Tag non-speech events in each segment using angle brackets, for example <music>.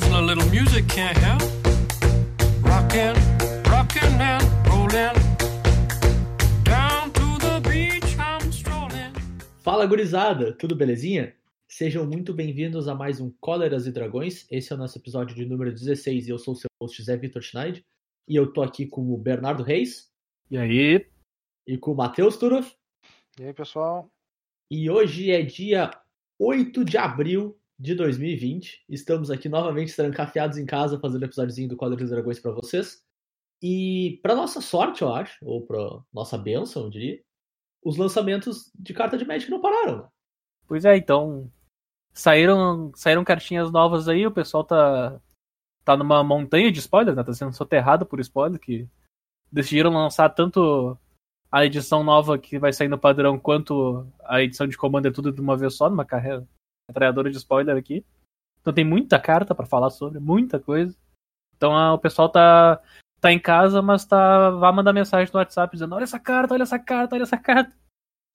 A little music can't help. Rockin', rockin' and rollin'. Down to the beach I'm strolling. Fala gurizada, tudo belezinha? Sejam muito bem-vindos a mais um Cóleras e Dragões. Esse é o nosso episódio de número 16 e eu sou o seu host Zé Vitor Schneid. E eu tô aqui com o Bernardo Reis E aí? e com o Matheus Turoff. E aí, pessoal? E hoje é dia 8 de abril de 2020. Estamos aqui novamente trancafiados em casa fazendo episódiozinho do Cóleras e Dragões pra vocês. E pra nossa sorte, eu acho, ou pra nossa bênção, eu diria, os lançamentos de carta de Magic não pararam. Pois é, então. Saíram, saíram cartinhas novas aí, o pessoal tá. tá numa montanha de spoilers, né? Tá sendo soterrado por spoilers, que decidiram lançar tanto a edição nova que vai sair no padrão quanto a edição de Commander tudo de uma vez só, numa carreira metralhadora de spoiler aqui. Então tem muita carta pra falar sobre, muita coisa. Então ah, o pessoal tá, tá em casa, mas tá. vai mandar mensagem no WhatsApp dizendo: olha essa carta, olha essa carta, olha essa carta.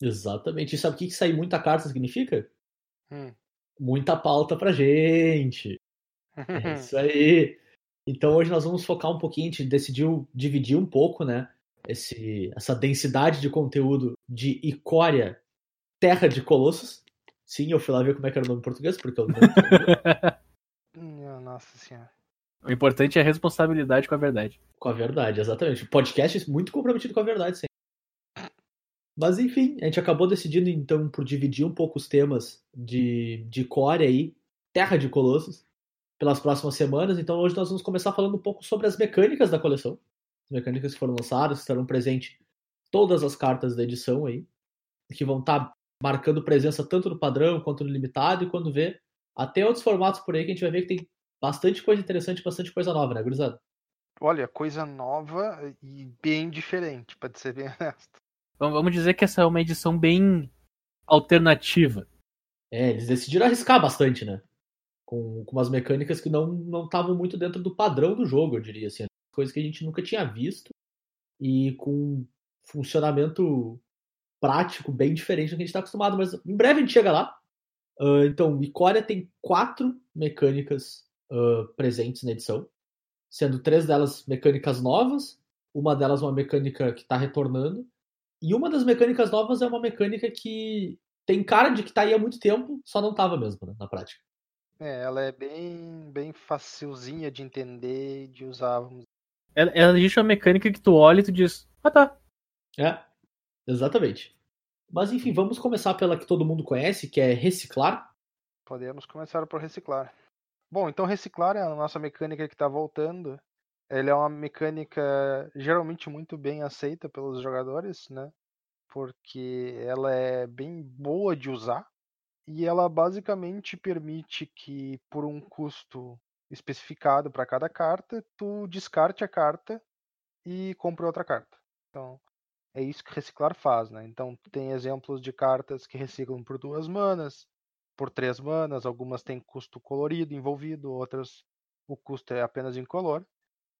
Exatamente. E sabe o que, que sair muita carta significa? Hum. Muita pauta pra gente. É <laughs> isso aí. Então hoje nós vamos focar um pouquinho, a gente decidiu dividir um pouco, né? Esse, essa densidade de conteúdo de Icória, Terra de Colossos. Sim, eu fui lá ver como é que era o nome em português, porque eu não <laughs> Nossa senhora. o importante é a responsabilidade com a verdade. com a verdade, exatamente. O podcast é muito comprometido com a verdade, sim. Mas enfim, a gente acabou decidindo então por dividir um pouco os temas de, de Core aí, Terra de Colossos, pelas próximas semanas. Então hoje nós vamos começar falando um pouco sobre as mecânicas da coleção. As mecânicas que foram lançadas, que estarão presentes todas as cartas da edição aí, que vão estar marcando presença tanto no padrão quanto no limitado, e quando vê, até outros formatos por aí que a gente vai ver que tem bastante coisa interessante, bastante coisa nova, né, gurizada? Olha, coisa nova e bem diferente, pra ser bem <laughs> honesto. Então, vamos dizer que essa é uma edição bem alternativa. É, eles decidiram arriscar bastante, né? Com, com umas mecânicas que não não estavam muito dentro do padrão do jogo, eu diria assim. Coisas que a gente nunca tinha visto e com funcionamento prático bem diferente do que a gente está acostumado. Mas em breve a gente chega lá. Ah, então, Icória tem quatro mecânicas ah, presentes na edição, sendo três delas mecânicas novas, uma delas uma mecânica que está retornando, e uma das mecânicas novas é uma mecânica que tem cara de que tá aí há muito tempo, só não tava mesmo, né, na prática. É, ela é bem, bem facilzinha de entender e de usar. Ela, ela existe uma mecânica que tu olha e tu diz, ah tá. É, exatamente. Mas enfim, vamos começar pela que todo mundo conhece, que é reciclar. Podemos começar por reciclar. Bom, então reciclar é a nossa mecânica que está voltando. Ela é uma mecânica geralmente muito bem aceita pelos jogadores, né? Porque ela é bem boa de usar e ela basicamente permite que por um custo especificado para cada carta, tu descarte a carta e compre outra carta. Então, é isso que reciclar faz, né? Então, tem exemplos de cartas que reciclam por duas manas, por três manas, algumas têm custo colorido envolvido, outras o custo é apenas incolor.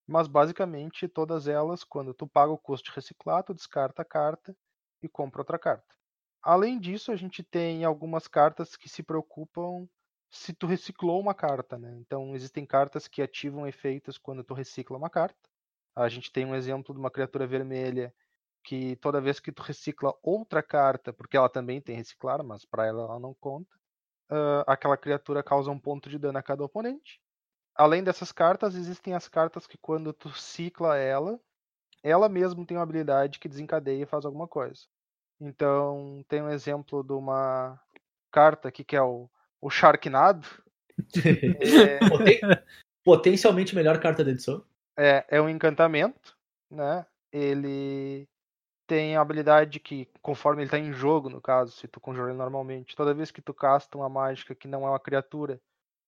Mas basicamente todas elas, quando tu paga o custo de reciclar, tu descarta a carta e compra outra carta. Além disso, a gente tem algumas cartas que se preocupam se tu reciclou uma carta, né? Então existem cartas que ativam efeitos quando tu recicla uma carta. A gente tem um exemplo de uma criatura vermelha que toda vez que tu recicla outra carta, porque ela também tem reciclar, mas para ela ela não conta, ah, aquela criatura causa um ponto de dano a cada oponente. Além dessas cartas, existem as cartas que quando tu cicla ela, ela mesma tem uma habilidade que desencadeia e faz alguma coisa. Então, tem um exemplo de uma carta aqui que é o, o Sharknado. É, <laughs> Poten- Potencialmente melhor carta da edição. é, é um encantamento, né? Ele tem a habilidade que, conforme ele está em jogo, no caso, se tu conjurar ele normalmente, toda vez que tu casta uma mágica que não é uma criatura,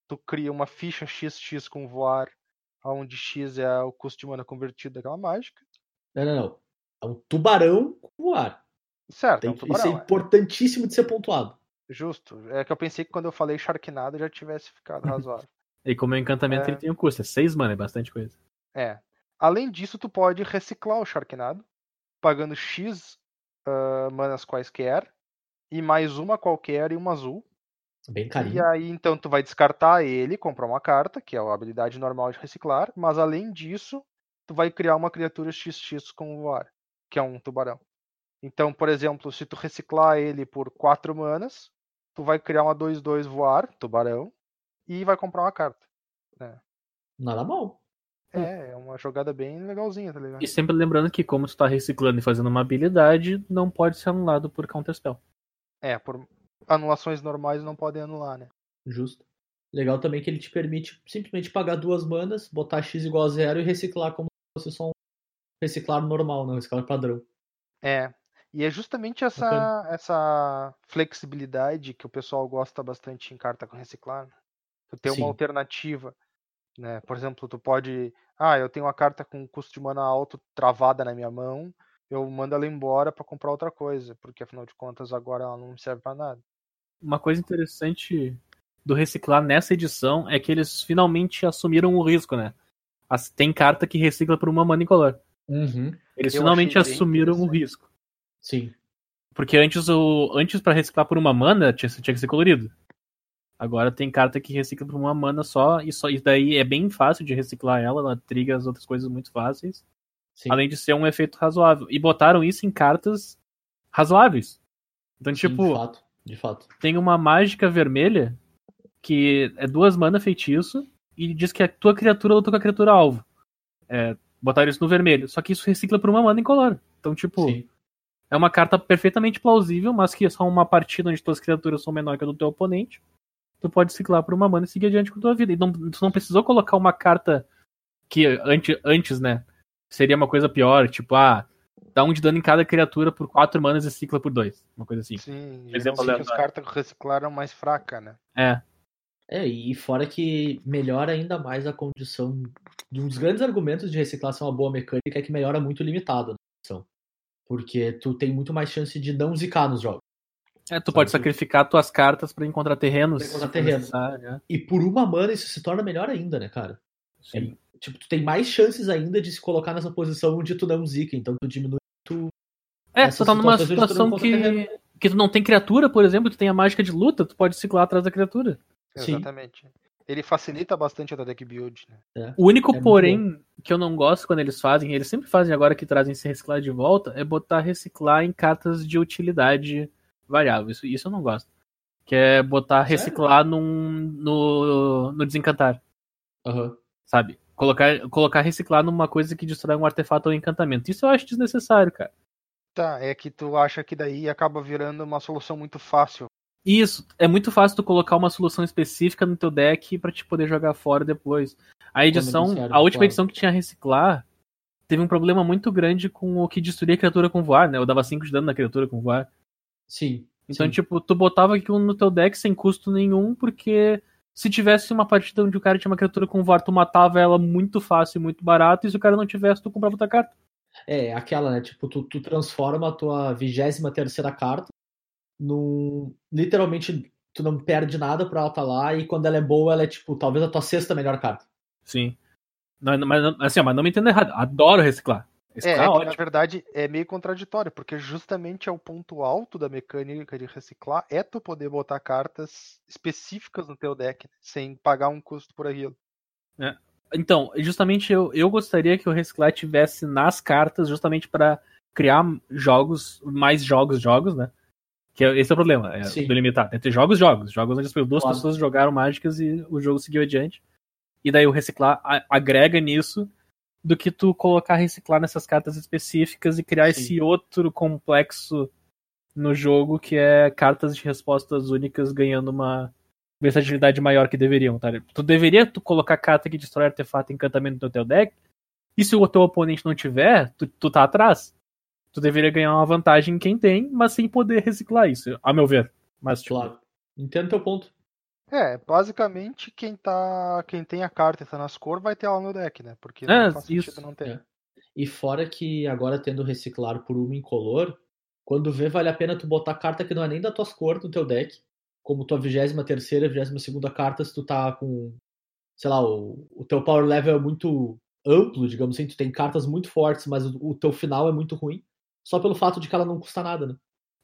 tu cria uma ficha XX com voar, onde X é o custo de mana convertido daquela mágica. Não, não, não. É um tubarão com voar. Certo, Tem- é um isso tubarão, é importantíssimo de ser pontuado. é justo. É que eu pensei que quando eu falei Sharknado já tivesse ficado <laughs> razoável. E como é um encantamento, É. ele tem um custo. É 6 mana, é bastante coisa. É. Além disso, tu pode reciclar o Sharknado, pagando X ah, manas quaisquer, e mais uma qualquer e uma azul. Bem E carinho. aí, então, tu vai descartar ele, comprar uma carta, que é a habilidade normal de reciclar, mas além disso, tu vai criar uma criatura XX com voar, que é um tubarão. Então, por exemplo, se tu reciclar ele por 4 manas, tu vai criar uma 2-2 voar, tubarão, e vai comprar uma carta. Nada mal. É, é uma jogada bem legalzinha, tá ligado? E sempre lembrando que, como tu tá reciclando e fazendo uma habilidade, não pode ser anulado por Counterspell. É, por anulações normais não podem anular, né? Justo. Legal também que ele te permite simplesmente pagar duas manas, botar X igual a zero e reciclar como se fosse só um reciclar normal, né? Um reciclar padrão. É. E é justamente essa, Bacana. essa flexibilidade que o pessoal gosta bastante em carta com reciclar. né? Tu ter Sim. uma alternativa. Né? Por exemplo, tu pode. Ah, eu tenho uma carta com custo de mana alto travada na minha mão. Eu mando ela embora pra comprar outra coisa. Porque afinal de contas agora ela não me serve pra nada. Uma coisa interessante do reciclar nessa edição é que eles finalmente assumiram o risco, né? As- Tem carta que recicla por uma mana incolor. Uhum. Eles Eu finalmente assumiram o risco. Sim. Porque antes o antes para reciclar por uma mana tinha, tinha que ser colorido. Agora tem carta que recicla por uma mana só e só e daí é bem fácil de reciclar ela, ela triga as outras coisas muito fáceis, Sim. além de ser um efeito razoável. E botaram isso em cartas razoáveis. Então, Sim, tipo, de fato. De fato. tem uma mágica vermelha que é duas mana feitiço e diz que a tua criatura luta com a criatura alvo. É, botaram isso no vermelho. Só que isso recicla por uma mana incolor. Então, tipo, Sim. é uma carta perfeitamente plausível, mas que é só uma partida onde tuas criaturas são menor que a do teu oponente. Tu pode ciclar por uma mana e seguir adiante com a tua vida. E não, tu não precisou colocar uma carta que antes, antes, né? Seria uma coisa pior, tipo, ah, dá um de dano em cada criatura por quatro manas e cicla por dois. Uma coisa assim. Sim, Exemplo geralmente as cartas que reciclaram mais fraca, né? É. É, e fora que melhora ainda mais a condição. Um dos grandes argumentos de reciclar ser uma boa mecânica é que melhora muito o limitado na edição. Porque tu tem muito mais chance de não zicar nos jogos. É, tu pode Sabe? sacrificar tuas cartas pra encontrar terrenos. Pra encontrar se for terreno. necessário, né? E por uma mana isso se torna melhor ainda, né, cara? Sim. Tipo, tu tem mais chances ainda de se colocar nessa posição onde tu não zica, então tu diminui tu. É, tu tá numa tu situação que, terreno. que tu não tem criatura, por exemplo, tu tem a mágica de luta, tu pode ciclar atrás da criatura. Sim. Exatamente. Ele facilita bastante a tua deck build, né? O único É porém que eu não gosto quando eles fazem, eles sempre fazem agora que trazem esse reciclar de volta, é botar reciclar em cartas de utilidade variável. Isso, isso eu não gosto. Que é botar reciclar num, no, no desencantar, Aham. sabe? Colocar, colocar reciclar numa coisa que destrói um artefato ou um encantamento. Isso eu acho desnecessário, cara. Tá, é que tu acha que daí acaba virando uma solução muito fácil. Isso, é muito fácil tu colocar uma solução específica no teu deck pra te poder jogar fora depois. A edição, a última claro. edição que tinha reciclar, teve um problema muito grande com o que destruía a criatura com voar, né? Eu dava 5 de dano na criatura com voar. Sim. Então, sim. tipo, tu botava aquilo no teu deck sem custo nenhum, porque se tivesse uma partida onde o cara tinha uma criatura com voar, tu matava ela muito fácil e muito barato, e se o cara não tivesse, tu comprava outra carta. É, aquela, né? Tipo, tu, tu transforma a tua vigésima terceira carta num. Literalmente, tu não perde nada pra ela tá lá, e quando ela é boa, ela é, tipo, talvez a tua sexta melhor carta. Sim. Não, não- mas, assim, ó, mas não me entenda errado, adoro reciclar. É, Reciclar é é que, na verdade é meio contraditório, porque justamente é o ponto alto da mecânica de reciclar é tu poder botar cartas específicas no teu deck, né, sem pagar um custo por aquilo. Então, justamente eu, eu gostaria que o Reciclar tivesse nas cartas, justamente pra criar jogos, mais jogos, jogos, né? Que é- esse é o problema, é Sim. do limitado. Entre jogos, jogos. Jogos onde as duas Claro. pessoas jogaram mágicas e o jogo seguiu adiante. E daí o Reciclar agrega nisso do que tu colocar Reciclar nessas cartas específicas e criar Sim. esse outro complexo no jogo que é cartas de respostas únicas ganhando uma versatilidade maior que deveriam, tá? Tu deveria tu colocar carta que destrói artefato e encantamento no teu deck, e se o teu oponente não tiver, tu, tu tá atrás. Tu deveria ganhar uma vantagem em quem tem, mas sem poder reciclar isso, a meu ver. Mas, tipo, Claro. Entendo teu ponto. É, basicamente quem tá. Quem tem a carta e tá nas cores vai ter ela no deck, né? Porque É, não faz isso. sentido não ter. É. E fora que agora tendo reciclar por uma incolor, quando vê, vale a pena tu botar carta que não é nem da tuas cores no teu deck, como tua 23 terceira, 22 segunda carta, se tu tá com, sei lá, o, o teu power level é muito amplo, digamos assim, tu tem cartas muito fortes, mas o, o teu final é muito ruim, só pelo fato de que ela não custa nada, né?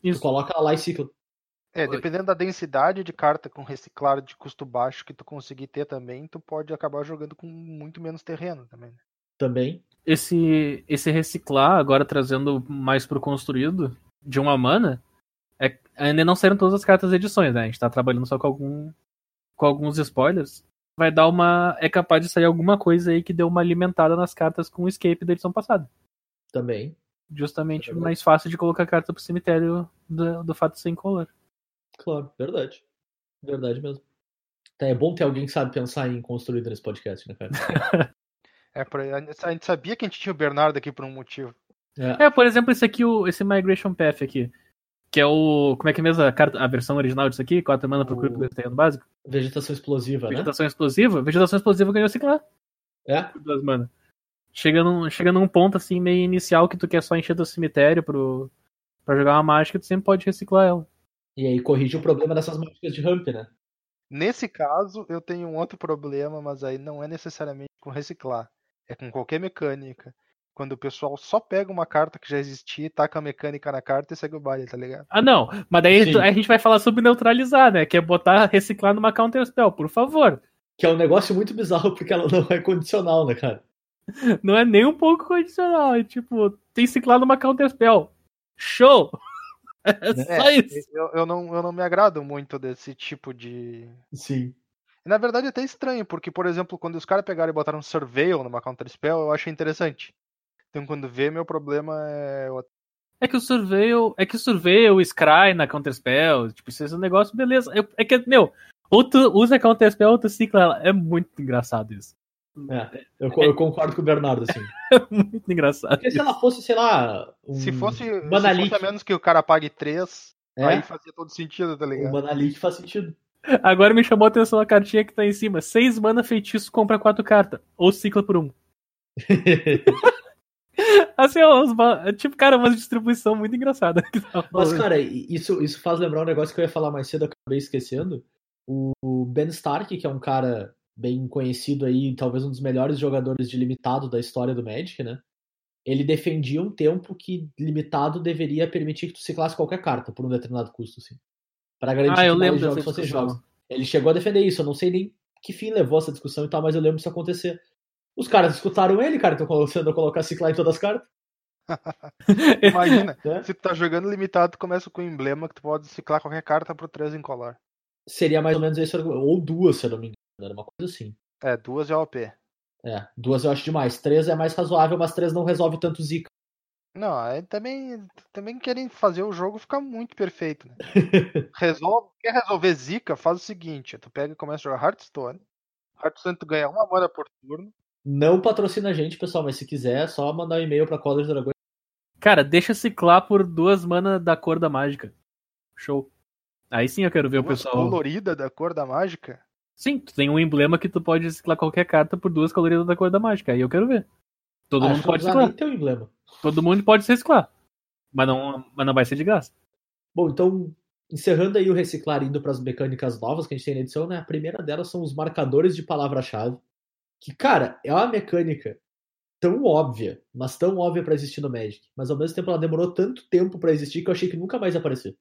Tu isso. coloca ela lá e cicla. É, dependendo da densidade de carta com reciclar de custo baixo que tu conseguir ter também, tu pode acabar jogando com muito menos terreno também. né? Também. Esse, esse reciclar, agora trazendo mais pro construído, de uma mana, é, ainda não saíram todas as cartas edições, né? A gente tá trabalhando só com, algum, com alguns spoilers. Vai dar uma. É capaz de sair alguma coisa aí que deu uma alimentada nas cartas com o escape da edição passada. Também. Justamente verdade. mais fácil de colocar carta pro cemitério do, do fato de ser incolor. Claro, verdade. Verdade mesmo. Tá, é bom ter alguém que sabe pensar em construído nesse podcast, né, cara? <laughs> É, a gente sabia que a gente tinha o Bernardo aqui por um motivo. É, É, por exemplo, esse aqui, o, esse Migration Path aqui. Que é o. Como é que é mesmo a, carta, a versão original disso aqui? Quatro mana pro O- grupo do terreno básico? vegetação explosiva, né? Vegetação explosiva. Vegetação explosiva ganhou ciclar É, por duas mana. Chega num, chega num ponto assim meio inicial que tu quer só encher teu cemitério pro, pra jogar uma mágica, tu sempre pode reciclar ela. E aí corrige o problema dessas mágicas de ramp, né? Nesse caso, eu tenho um outro problema, mas aí não é necessariamente com reciclar. É com qualquer mecânica. Quando o pessoal só pega uma carta que já existia, taca a mecânica na carta e segue o baile, tá ligado? Ah, não. Mas daí Sim. a gente vai falar sobre neutralizar, né? Que é botar reciclar numa counter spell, por favor. Que é um negócio muito bizarro porque ela não é condicional, né, cara? Não é nem um pouco condicional. É tipo, tem ciclar numa counter spell. Show! É só É, isso. eu, eu, não, eu não me agrado muito desse tipo de. Sim. Na verdade é até estranho, porque, por exemplo, quando os caras pegaram e botaram um Surveil numa Counter Spell, eu achei interessante. Então quando vê, meu problema é. o- É que o Surveil. É que o Surveil, o Scry na Counterspell, tipo, isso é um negócio, beleza. É que, meu, ou tu usa a Counterspell ou tu cicla ela. É muito engraçado isso. É, eu, co- eu concordo com o Bernardo, assim. <laughs> É muito engraçado. Porque se ela fosse, sei lá. Um, Se fosse, se Manalik. fosse a menos que o cara pague 3, É, aí fazia todo sentido, tá ligado? Manalik faz sentido. Agora me chamou a atenção a cartinha que tá em cima. 6 mana feitiço, compra 4 cartas. Ou cicla por um. <laughs> Assim, ó, é tipo, cara, uma distribuição muito engraçada. que tá Mas, cara, isso, isso faz lembrar um negócio que eu ia falar mais cedo, eu acabei esquecendo. O o Ben Stark, que é um cara bem conhecido aí, talvez um dos melhores jogadores de limitado da história do Magic, né? Ele defendia um tempo que limitado deveria permitir que tu ciclasse qualquer carta por um determinado custo, assim. Pra garantir ah, eu que lembro jogos fossem jogos. Ele chegou a defender isso, eu não sei nem que fim levou essa discussão e tal, mas eu lembro isso acontecer. Os caras escutaram ele, cara, estão começando a colocar ciclar em todas as cartas. <laughs> Imagina, né? se tu tá jogando limitado, tu começa com o emblema que tu pode ciclar qualquer carta por 3 em colar. Seria mais ou menos esse argumento. Ou duas, se eu não me engano. Era uma coisa assim. É, duas é OP. É, duas eu acho demais. Três é mais razoável, mas três não resolve tanto zica. <laughs> Não, aí também, também querem fazer o jogo ficar muito perfeito, né? <laughs> Resolve, quer resolver zica, faz o seguinte, tu pega e começa a jogar Hearthstone. Hearthstone tu ganha uma mana por turno. Não patrocina a gente, pessoal, mas se quiser, é só mandar um e-mail pra Colors Dragões. Cara, deixa ciclar por duas mana da cor da mágica. Show. Aí sim eu quero ver o duas pessoal. colorida da cor da mágica. Sim, tu tem um emblema que tu pode ciclar qualquer carta por duas coloridas da cor da mágica. Aí eu quero ver. Todo Acho mundo pode precisa ciclar. nem ter um emblema. Todo mundo pode reciclar. Mas não, mas não vai ser de graça. Bom, então, encerrando aí o reciclar indo pras mecânicas novas que a gente tem na edição, né? A primeira delas são os marcadores de palavra-chave. Que, cara, é uma mecânica tão óbvia, mas tão óbvia pra existir no Magic. Mas ao mesmo tempo ela demorou tanto tempo pra existir que eu achei que nunca mais ia aparecer.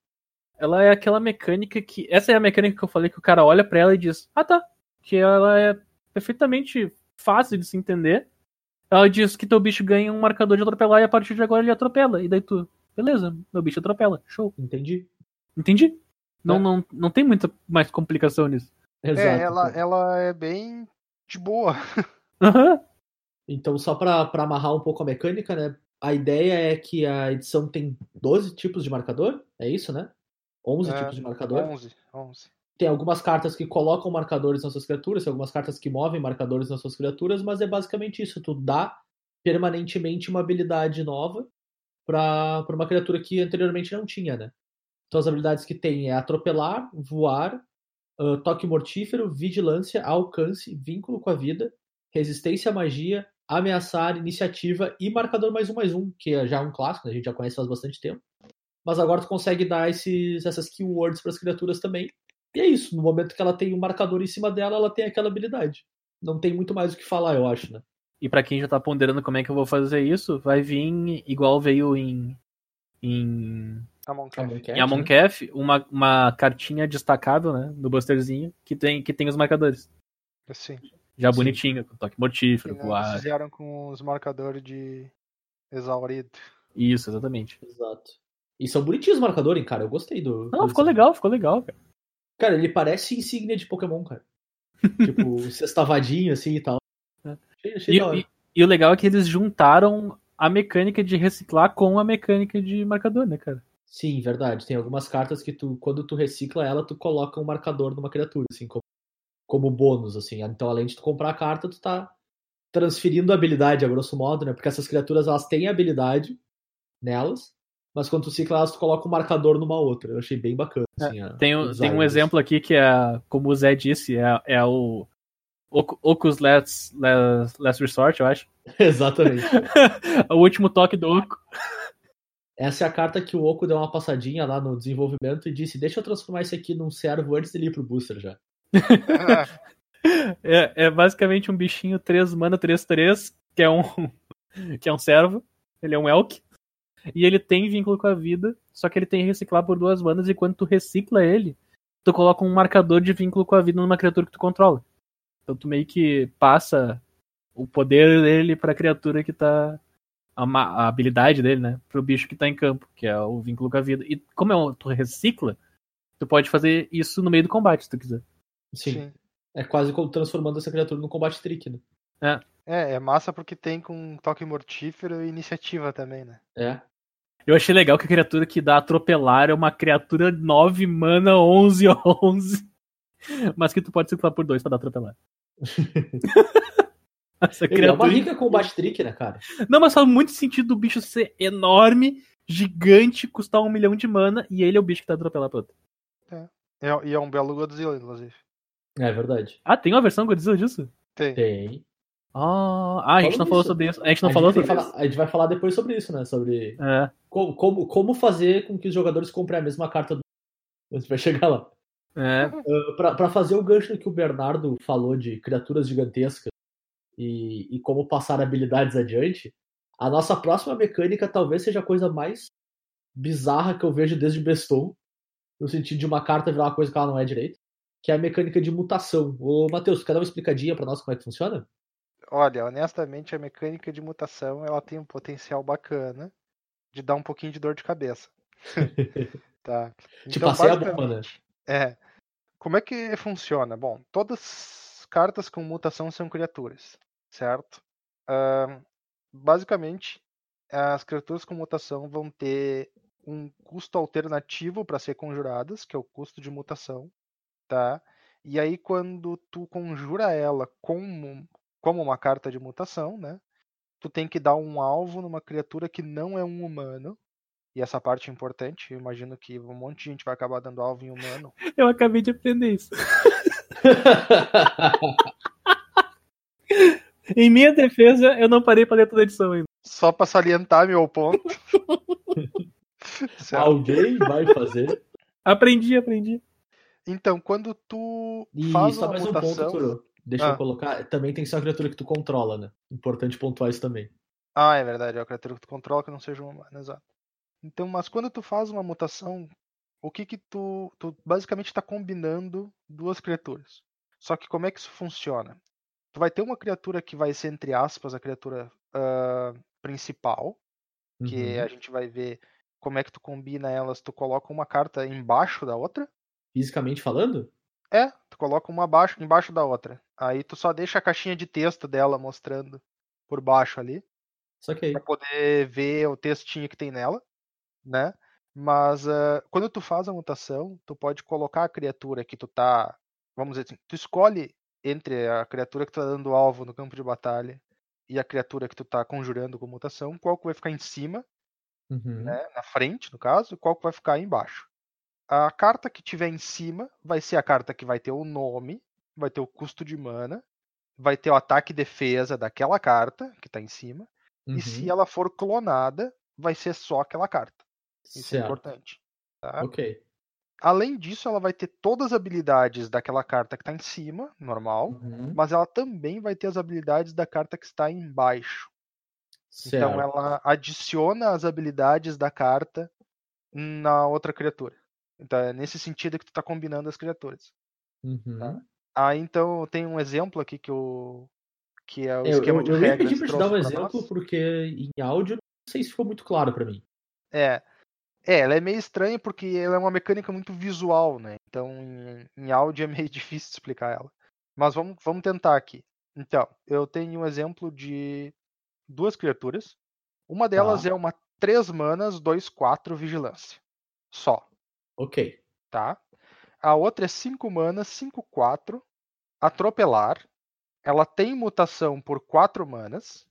Ela é aquela mecânica que. Essa é a mecânica que eu falei que o cara olha pra ela e diz: Ah tá. Que ela é perfeitamente fácil de se entender. Ela diz que teu bicho ganha um marcador de atropelar e a partir de agora ele atropela. E daí tu, beleza, meu bicho atropela. Show. Entendi? Entendi. Não, É. não, não tem muita mais complicação nisso. Exato. É, ela, ela é bem de boa. <laughs> Então, só pra pra amarrar um pouco a mecânica, né? A ideia é que a edição tem 12 tipos de marcador, é isso, né? 11 É, tipos de marcador. 11, 11. Tem algumas cartas que colocam marcadores nas suas criaturas, tem algumas cartas que movem marcadores nas suas criaturas, mas é basicamente isso. Tu dá permanentemente uma habilidade nova pra uma criatura que anteriormente não tinha, né? Então as habilidades que tem é atropelar, voar, ah, toque mortífero, vigilância, alcance, vínculo com a vida, resistência à magia, ameaçar, iniciativa e marcador mais um mais um, que é já um clássico, né? a gente já conhece faz bastante tempo. Mas agora tu consegue dar esses, essas keywords para as criaturas também. E é isso, no momento que ela tem um marcador em cima dela, ela tem aquela habilidade. Não tem muito mais o que falar, eu acho, né? E pra quem já tá ponderando como é que eu vou fazer isso, vai vir igual veio em. em A A Moncat. Moncat, Em Amon né? Uma, uma cartinha destacável, né? No busterzinho, que tem, que tem os marcadores. Sim. Já Sim. bonitinho, com toque Que mortífero, com ar. fizeram com os marcadores de exaurido. Isso, exatamente. Exato. E são bonitinhos os marcadores, cara. Eu gostei do. Não, do ficou design. legal, ficou legal, cara. Cara, ele parece insígnia de Pokémon, cara. <laughs> tipo, sextavadinho assim e tal. É. Achei, achei E, e- e o legal é que eles juntaram a mecânica de reciclar com a mecânica de marcador, né, cara? Sim, verdade. Tem algumas cartas que tu, quando tu recicla ela, tu coloca um marcador numa criatura, assim, como, como bônus, assim. Então, além de tu comprar a carta, tu tá transferindo a habilidade, a grosso modo, né? Porque essas criaturas, elas têm habilidade nelas, mas quando tu cicla elas, tu coloca um marcador numa outra. Eu achei bem bacana, assim. a- Tem, um- tem um exemplo aqui que é, como o Zé disse, é, é o Oc- Ocus Last, Last, Last Resort, eu acho. <laughs> Exatamente. <laughs> o último toque do Oco. Essa é a carta que o Oco deu uma passadinha lá no desenvolvimento e disse: Deixa eu transformar isso aqui num servo antes dele ir pro booster já. <laughs> É, é basicamente um bichinho 3 mana 3-3, que é um que é um servo. Ele é um elk. E ele tem vínculo com a vida, só que ele tem reciclar por duas manas e quando tu recicla ele, tu coloca um marcador de vínculo com a vida numa criatura que tu controla. Então tu meio que passa o poder dele pra criatura que tá a, habilidade dele, né, pro bicho que tá em campo, que é o vínculo com a vida. E como é um, tu recicla, tu pode fazer isso no meio do combate, se tu quiser. Sim. Sim. É quase como transformando essa criatura num combate trick, né? É, é massa porque tem com toque mortífero e iniciativa também, né? É. Eu achei legal que a criatura que dá atropelar é uma criatura 9 mana 11 11. <laughs> Mas que tu pode ciclar por 2 pra dar atropelar. <laughs> Essa Ele é uma criatura. rica combate trick, né, cara? Não, mas faz muito sentido do bicho ser enorme, gigante, custar um milhão de mana e ele é o bicho que tá atropelar pra outro. É- e é um belo Godzilla, inclusive. É verdade. Ah, tem uma versão Godzilla disso? Tem. Tem. Ah, ah, a gente não falou sobre isso. A gente não a, falou gente sobre isso. falar- a gente vai falar depois sobre isso, né? Sobre É, como, como, como fazer com que os jogadores comprem a mesma carta do. <laughs> A gente vai chegar lá. é. Uh, pra, pra fazer o gancho que o Bernardo falou de criaturas gigantescas e, e como passar habilidades adiante, a nossa próxima mecânica talvez seja a coisa mais bizarra que eu vejo desde Bestou, no sentido de uma carta virar uma coisa que ela não é direito, que é a mecânica de mutação. Ô, Matheus, quer dar uma explicadinha pra nós como é que funciona? Olha, honestamente, a mecânica de mutação ela tem um potencial bacana de dar um pouquinho de dor de cabeça. <laughs> tá. Te passei a bomba, né? É. Como é que funciona? Bom, todas as cartas com mutação são criaturas, certo? Ahn, basicamente, as criaturas com mutação vão ter um custo alternativo para ser conjuradas, que é o custo de mutação, tá? E aí quando tu conjura ela como, como uma carta de mutação, né? Tu tem que dar um alvo numa criatura que não é um humano. E essa parte é importante, eu imagino que um monte de gente vai acabar dando alvo em humano. <laughs> Eu acabei de aprender isso. <laughs> Em minha defesa, eu não parei pra ler toda a edição ainda. Só para salientar meu ponto. <laughs> Alguém vai fazer. Aprendi, aprendi. Então, quando tu E faz uma mais um mutação. ponto. Deixa Ah. eu colocar. Também tem que ser uma criatura que tu controla, né? Importante pontuar isso também. Ah, é verdade, é a criatura que tu controla que não seja um humano, exato. Então, mas quando tu faz uma mutação, o que que tu, tu basicamente está combinando duas criaturas. Só que como é que isso funciona? Tu vai ter uma criatura que vai ser, entre aspas, a criatura ah, principal, que Uhum. a gente vai ver como é que tu combina elas, tu coloca uma carta embaixo da outra. Fisicamente falando? É, tu coloca uma abaixo, embaixo da outra. Aí tu só deixa a caixinha de texto dela mostrando por baixo ali. Só que aí. para poder ver o textinho que tem nela, né? Mas ah, quando tu faz a mutação, tu pode colocar a criatura que tu tá, vamos dizer assim, tu escolhe entre a criatura que tu tá dando alvo no campo de batalha e a criatura que tu tá conjurando com mutação, qual que vai ficar em cima, Uhum. né, na frente, no caso, e qual que vai ficar aí embaixo. A carta que tiver em cima vai ser a carta que vai ter o nome, vai ter o custo de mana, vai ter o ataque e defesa daquela carta que tá em cima. Uhum. E se ela for clonada, vai ser só aquela carta. Isso é Certo. importante. tá? Ok. Além disso, ela vai ter todas as habilidades daquela carta que está em cima, normal, Uhum. mas ela também vai ter as habilidades da carta que está embaixo. Certo. Então ela adiciona as habilidades da carta na outra criatura. Então é nesse sentido que tu tá combinando as criaturas. Uhum. Tá. Aí então tem um exemplo aqui que o que é o Eu, esquema eu, de eu regras pedir pra te dar um exemplo, nós. porque em áudio não sei se ficou muito claro pra mim. É. É, ela é meio estranha porque ela é uma mecânica muito visual, né? Então em, em áudio é meio <laughs> difícil de explicar ela. Mas vamos, vamos tentar aqui. Então, eu tenho um exemplo de duas criaturas. Uma delas Tá. é uma 3 manas, 2, 4 vigilância. Só, Ok. tá? A outra é 5 manas, 5, 4, atropelar. Ela tem mutação por 4 manas,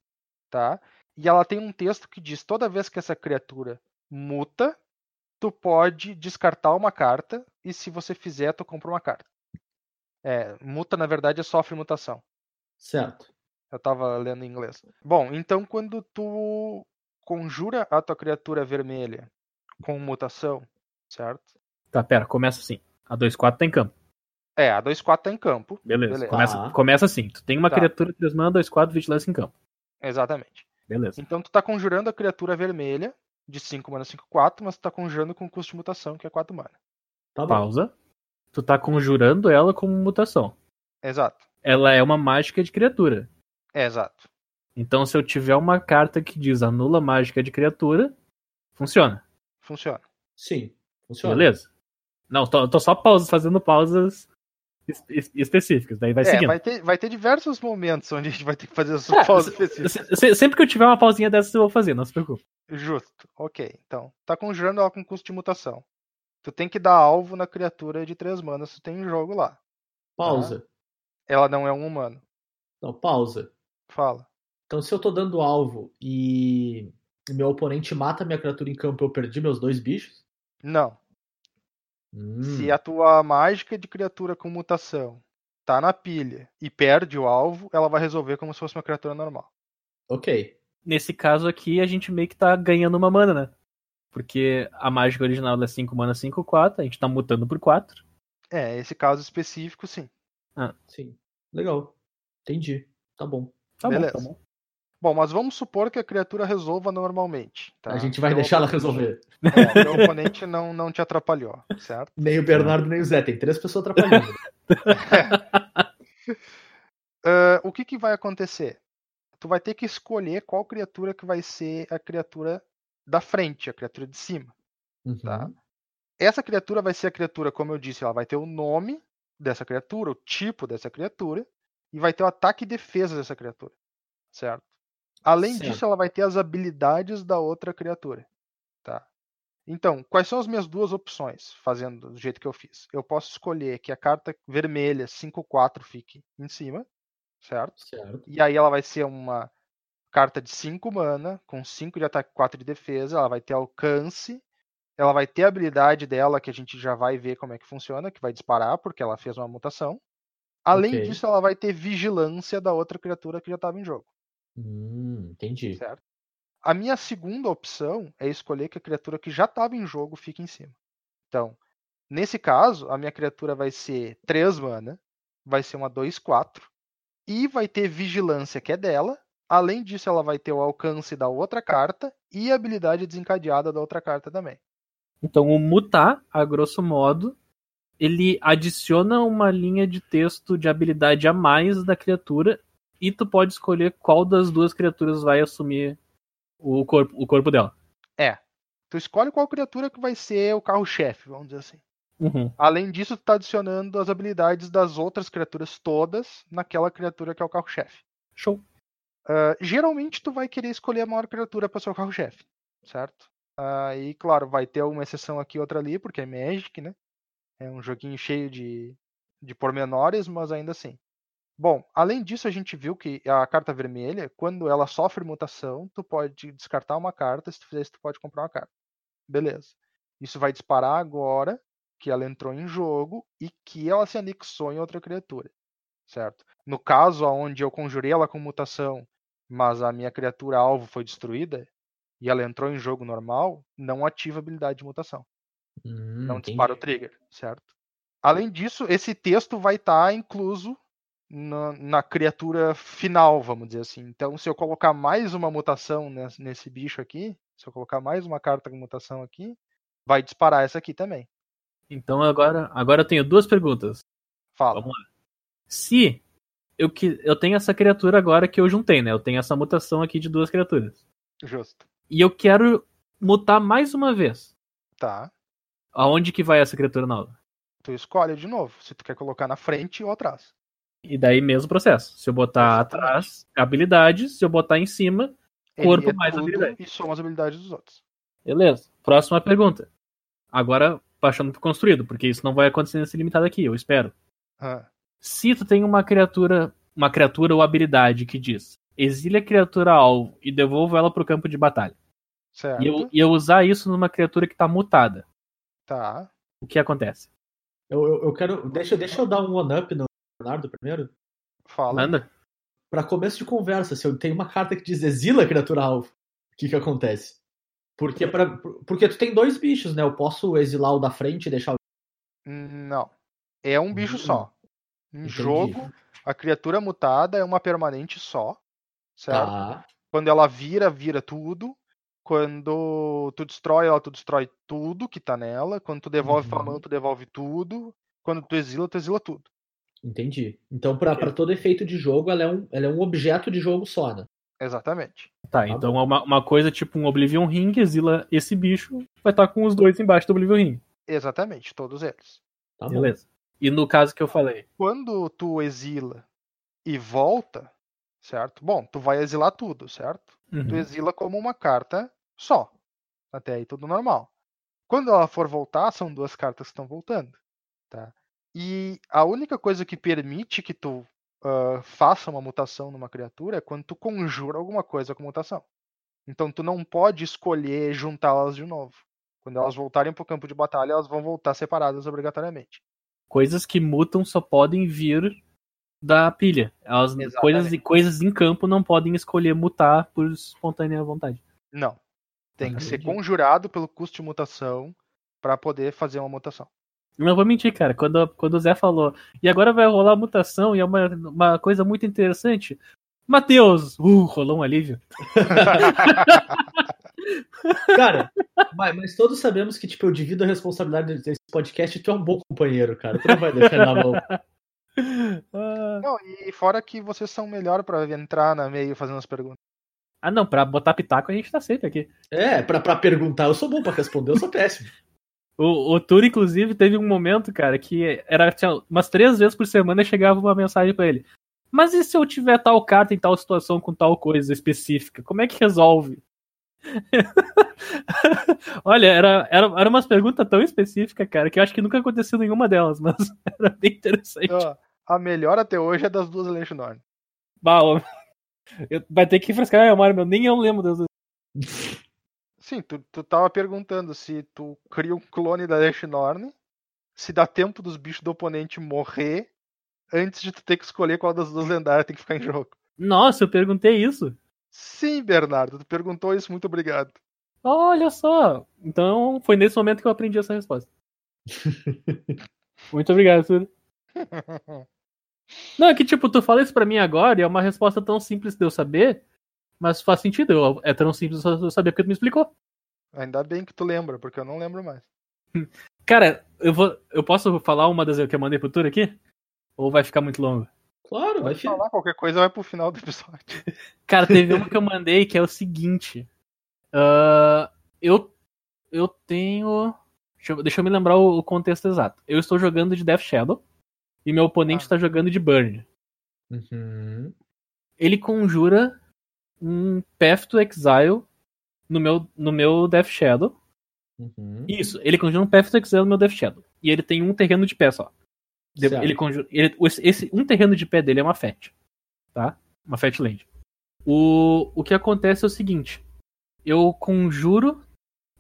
tá? E ela tem um texto que diz: toda vez que essa criatura muta, tu pode descartar uma carta e se você fizer, tu compra uma carta. É, muta na verdade é sofre mutação. Certo. Eu tava lendo em inglês. Bom, então quando tu conjura a tua criatura vermelha com mutação, certo? Tá, pera, começa assim. A 2-4 tá em campo. É, a 2-4 tá em campo. Beleza. Beleza. Começa, Tá. começa assim. Tu tem uma Tá. criatura 3 mana, 2-4, vigilância em campo. Exatamente. Beleza. Então tu tá conjurando a criatura vermelha de 5 mana 5, 4, mas tu tá conjurando com custo de mutação, que é 4 mana. Tá bom. Pausa. Tu tá conjurando ela como mutação. Exato. Ela é uma mágica de criatura. É, exato. Então, se eu tiver uma carta que diz anula mágica de criatura, funciona. Funciona. Sim. Funciona. Beleza? Não, tô, tô só pausas, fazendo pausas es- es- específicas. Daí vai É, seguindo. vai ter, vai ter diversos momentos onde a gente vai ter que fazer as <laughs> É, pausas específicas. se- Sempre que eu tiver uma pausinha dessas, eu vou fazer, não se preocupe. Justo. Ok. Então, tá conjurando ela com custo de mutação. Tu tem que dar alvo na criatura de 3 manas tu tem em jogo lá. Pausa. Ela não é um humano. Não, pausa. Fala. Então, se eu tô dando alvo e meu oponente mata minha criatura em campo, eu perdi meus dois bichos? Não. Hum, Se a tua mágica de criatura com mutação tá na pilha e perde o alvo, ela vai resolver como se fosse uma criatura normal. Ok. Nesse caso aqui, a gente meio que tá ganhando uma mana, né? Porque a mágica original é 5 mana, 5, 4. A gente tá mutando por 4. É, esse caso específico, sim. Sim. Legal. Entendi. Tá bom. Tá Beleza. bom, tá bom. Bom, mas vamos supor que a criatura resolva normalmente. Tá? A gente vai deixar ela resolver. É, teu oponente não, não te atrapalhou, certo? Nem o Bernardo, nem o Zé. Tem três pessoas atrapalhando. Ah, <laughs> o que, que vai acontecer? Tu vai ter que escolher qual criatura que vai ser a criatura da frente, a criatura de cima. Uhum. Tá. Essa criatura vai ser a criatura, como eu disse, ela vai ter o nome dessa criatura, o tipo dessa criatura, e vai ter o ataque e defesa dessa criatura. Certo? Além Certo. disso, ela vai ter as habilidades da outra criatura. Tá? Então, quais são as minhas duas opções, fazendo do jeito que eu fiz? Eu posso escolher que a carta vermelha 5-4 fique em cima, certo? Certo. E aí ela vai ser uma carta de 5 mana, com 5 de ataque e 4 de defesa, ela vai ter alcance, ela vai ter a habilidade dela, que a gente já vai ver como é que funciona, que vai disparar, porque ela fez uma mutação. Além Ok. disso, ela vai ter vigilância da outra criatura que já estava em jogo, Hum, entendi. certo? A minha segunda opção é escolher que a criatura que já estava em jogo fique em cima. Então, nesse caso, a minha criatura vai ser 3 mana, vai ser uma 2-4, e vai ter vigilância, que é dela. Além disso, ela vai ter o alcance da outra carta e a habilidade desencadeada da outra carta também. Então, o mutar, a grosso modo, ele adiciona uma linha de texto de habilidade a mais da criatura e tu pode escolher qual das duas criaturas vai assumir o corpo, o corpo dela. Tu escolhe qual criatura que vai ser o carro-chefe, vamos dizer assim. Uhum. Além disso, tu tá adicionando as habilidades das outras criaturas todas naquela criatura que é o carro-chefe. Show. Ah, geralmente tu vai querer escolher a maior criatura para ser o carro-chefe, certo? Aí, claro, vai ter uma exceção aqui outra ali, porque é Magic, né? É um joguinho cheio de, de pormenores, mas ainda assim. Bom, além disso, a gente viu que a carta vermelha, quando ela sofre mutação, tu pode descartar uma carta, se tu fizer isso, tu pode comprar uma carta. Beleza. Isso vai disparar agora que ela entrou em jogo e que ela se anexou em outra criatura, certo? No caso onde eu conjurei ela com mutação, mas a minha criatura alvo foi destruída e ela entrou em jogo normal, não ativa a habilidade de mutação, Hum, não entendi. dispara o trigger, certo? Além disso, esse texto vai estar incluso na, na criatura final, vamos dizer assim. Então, se eu colocar mais uma mutação nesse, nesse bicho aqui, se eu colocar mais uma carta com mutação aqui, vai disparar essa aqui também. Então agora, agora eu tenho duas perguntas. Fala. Vamos lá. Se eu, que, eu tenho essa criatura agora que eu juntei, né? Eu tenho essa mutação aqui de duas criaturas. Justo. E eu quero mutar mais uma vez. Tá. Aonde que vai essa criatura nova? Tu escolhe de novo, se tu quer colocar na frente ou atrás. E daí mesmo processo. Se eu botar Exatamente. atrás, habilidades. Se eu botar em cima, Corpo é mais habilidade. E soma as habilidades dos outros. beleza. Próxima pergunta. Agora, baixando pro construído, porque isso não vai acontecer nesse limitado aqui, eu espero. Ah, Se tu tem uma criatura, uma criatura ou habilidade que diz exile a criatura alvo e devolva ela pro campo de batalha. certo. E eu, e eu usar isso numa criatura que tá mutada, Tá. o que acontece? Eu, eu, eu quero. Deixa, deixa eu dar um one-up no Leonardo primeiro. Fala. Manda. Pra começo de conversa, se eu tenho uma carta que diz exila a criatura alvo, o que que acontece? Porque, pra, porque tu tem dois bichos, né? Eu posso exilar o da frente e deixar o. Não. É um bicho Hum, só. Em entendi. jogo, a criatura mutada é uma permanente só. Certo? Tá. Quando ela vira, vira tudo. Quando tu destrói ela, tu destrói tudo que tá nela. Quando tu devolve pra Uhum. mão, tu devolve tudo. Quando tu exila, tu exila tudo. Entendi. Então, pra todo efeito de jogo, ela é, um, ela é um objeto de jogo só, né? Exatamente. Tá, Tá então uma, uma coisa tipo um Oblivion Ring, exila esse bicho, vai estar com os dois embaixo do Oblivion Ring. Exatamente, todos eles. Tá bom. Beleza. E no caso que eu falei, Quando tu exila e volta, certo? Bom, tu vai exilar tudo, certo? Tu uhum, exila como uma carta só. Até aí tudo normal. Quando ela for voltar, são duas cartas que estão voltando. Tá? E a única coisa que permite que tu ah, faça uma mutação numa criatura é quando tu conjura alguma coisa com mutação. Então tu não pode escolher juntá-las de novo. Quando elas voltarem pro campo de batalha, elas vão voltar separadas obrigatoriamente. coisas que mutam só podem vir da pilha. Elas, Exatamente. coisas, coisas em campo não podem escolher mutar por espontânea vontade. Não. Tem que ser conjurado pelo custo de mutação para poder fazer uma mutação. Não vou mentir, cara. Quando, quando o Zé falou, e agora vai rolar mutação, e é uma, uma coisa muito interessante. Matheus! Uh, rolou um alívio. <laughs> Cara, mas, mas todos sabemos que, tipo, eu divido a responsabilidade desse podcast e tu é um bom companheiro, cara. Tu não vai deixar na mão. Ah, Não, e fora que vocês são melhor para entrar na meio fazendo as perguntas. Ah, não, pra botar pitaco a gente tá sempre aqui. É, pra, pra perguntar, eu sou bom pra responder, eu sou péssimo. O, o Tur, inclusive, teve um momento, cara, que era tinha umas três vezes por semana chegava uma mensagem pra ele. Mas e se eu tiver tal carta em tal situação com tal coisa específica? Como é que resolve? <laughs> Olha, era, era, era umas perguntas tão específicas, cara, que eu acho que nunca aconteceu nenhuma delas, <laughs> mas era bem interessante. Ó, a melhor até hoje é das duas Legendorn. Bah, ó, eu- vai ter que refrescar a memória, meu. Nem eu lembro das. <laughs> Sim, tu, tu tava perguntando se tu cria um clone da Legendorn, se dá tempo dos bichos do oponente morrer antes de tu ter que escolher qual das duas lendárias tem que ficar em jogo. Nossa, eu perguntei isso. Sim, Bernardo, tu perguntou isso, muito obrigado. Olha só. Então foi nesse momento que eu aprendi essa resposta. <laughs> Muito obrigado, Tur. <laughs> Não, é que tipo, tu fala isso pra mim agora e é uma resposta tão simples de eu saber, mas faz sentido. eu- É tão simples eu saber porque tu me explicou. Ainda bem que tu lembra, porque eu não lembro mais. <laughs> Cara, eu vou. Eu posso falar uma das que eu mandei pro Tur aqui? Ou vai ficar muito longo? Claro, vai Pode ficar. falar, qualquer coisa vai pro final do episódio. <laughs> Cara, teve uma que eu mandei que é o seguinte. Ah, eu, eu tenho. Deixa eu, deixa eu me lembrar o, o contexto exato. Eu estou jogando de Death Shadow e meu oponente Ah. está jogando de Burn. Uhum. Ele conjura um Path to Exile no meu, no meu Death Shadow. Uhum. Isso, ele conjura um Path to Exile no meu Death Shadow. E ele tem um terreno de pé só. Certo. Ele conjura, ele- esse, um terreno de pé dele é uma Fat. Tá? Uma Fat Land. O, o que acontece é o seguinte: eu conjuro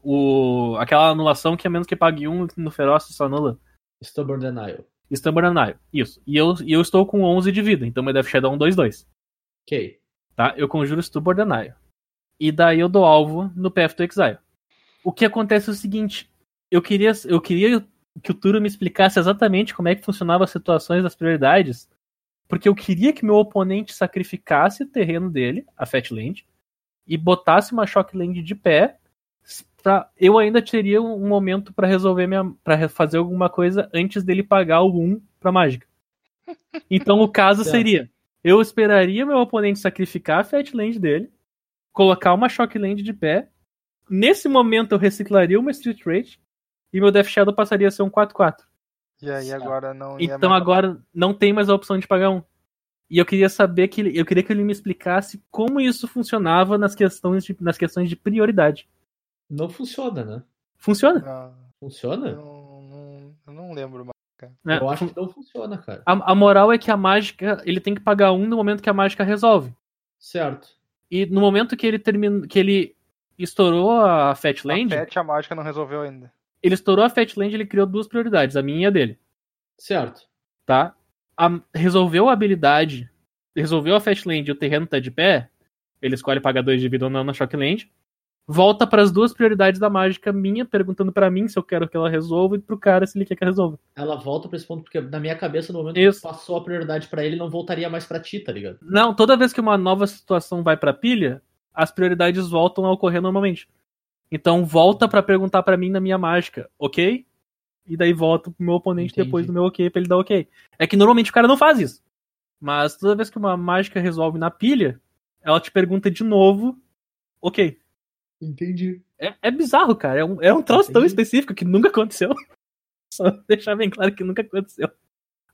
o, aquela anulação que a menos que pague um no feroz só anula. Stubborn Denial. Stubborn Anile. Isso. E eu, e eu estou com 11 de vida, então meu Death Shadow é um 2-2. Ok. Tá? Eu conjuro Stubborn Anile. E daí eu dou alvo no Path to Exile. O que acontece é o seguinte: eu queria, eu queria que o Turo me explicasse exatamente como é que funcionavam as situações das prioridades, porque eu queria que meu oponente sacrificasse o terreno dele, a Fat Land, e botasse uma Shock Land de pé, pra- eu ainda teria um momento pra resolver minha. para fazer alguma coisa antes dele pagar o 1 pra mágica. <laughs> Então o caso seria: eu esperaria meu oponente sacrificar a Fat Land dele, colocar uma Shock Land de pé. Nesse momento eu reciclaria uma Street Rage e meu Death Shadow passaria a ser um 4-4. E aí agora não Então agora não tem mais a opção de pagar um. E eu queria saber que ele, eu queria que ele me explicasse como isso funcionava nas questões de, nas questões de prioridade. Não funciona, né? Funciona? Ah, Funciona? eu não, não- eu não lembro mais. Né? Eu acho que não funciona, cara. a, a moral é que a mágica, ele tem que pagar um no momento que a mágica resolve. Certo. E no momento que ele termina, que ele estourou a Fat Land, A a mágica não resolveu ainda. ele estourou a Fat Land, ele criou duas prioridades, a minha e a dele, Certo. tá? A- resolveu a habilidade, resolveu a Fat Land e o terreno tá de pé, ele escolhe pagar dois de vida ou não na Shock Land. Volta para as duas prioridades da mágica minha, perguntando pra mim se eu quero que ela resolva e pro cara se ele quer que ela resolva. Ela volta pra esse ponto, porque na minha cabeça, no momento Isso. que passou a prioridade pra ele, não voltaria mais pra ti, tá ligado? Não, toda vez que uma nova situação vai pra pilha, as prioridades voltam a ocorrer normalmente. Então volta pra perguntar pra mim na minha mágica, ok? E daí volta pro meu oponente Entendi. depois do meu ok pra ele dar ok. É que normalmente o cara não faz isso. Mas toda vez que uma mágica resolve na pilha, ela te pergunta de novo, ok. Entendi. É, é bizarro, cara. É um, é um troço tão Entendi. específico que nunca aconteceu. <laughs> Só deixar bem claro que nunca aconteceu.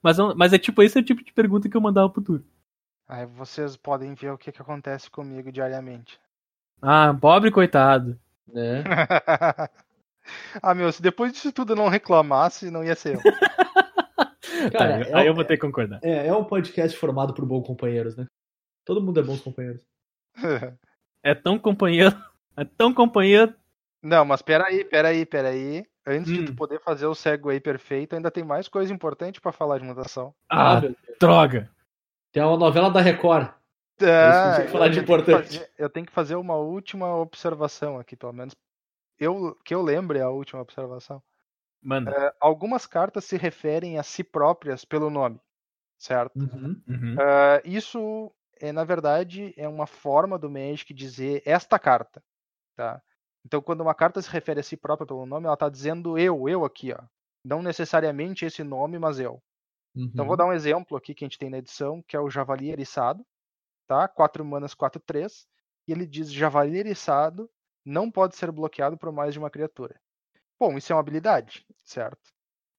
Mas, é mas é tipo, esse é o tipo de pergunta que eu mandava pro Tur. Aí vocês podem ver o que, que acontece comigo diariamente. Ah, pobre coitado. Né? <laughs> ah, meu, se depois disso tudo eu não reclamasse, não ia ser eu. <laughs> Cara, Tá, é, aí eu vou ter que concordar. é, é um podcast formado por bons companheiros, né? Todo mundo é bons companheiros. É tão companheiro. É tão companheiro. não, mas peraí, peraí, peraí. Antes de Hum. tu poder fazer o cego aí perfeito, ainda tem mais coisa importante pra falar de mutação. Ah, Deus. droga. Tem uma novela da Record. É, tinha que falar eu de importante. fazer- eu tenho que fazer uma última observação aqui, pelo menos. Eu, que eu lembre a última observação. Mano. É, algumas cartas se referem a si próprias pelo nome, certo? Uhum. Uhum. Ah, isso, é, na verdade, é uma forma do Magic dizer esta carta, tá? Então, quando uma carta se refere a si própria pelo nome, ela está dizendo eu, eu aqui, ó. Não necessariamente esse nome, mas eu. Então, Uhum. vou dar um exemplo aqui que a gente tem na edição, que é o Javali Eriçado, tá? 4 manas, 4, 3. E ele diz: Javali Eriçado não pode ser bloqueado por mais de uma criatura. Bom, isso é uma habilidade, certo?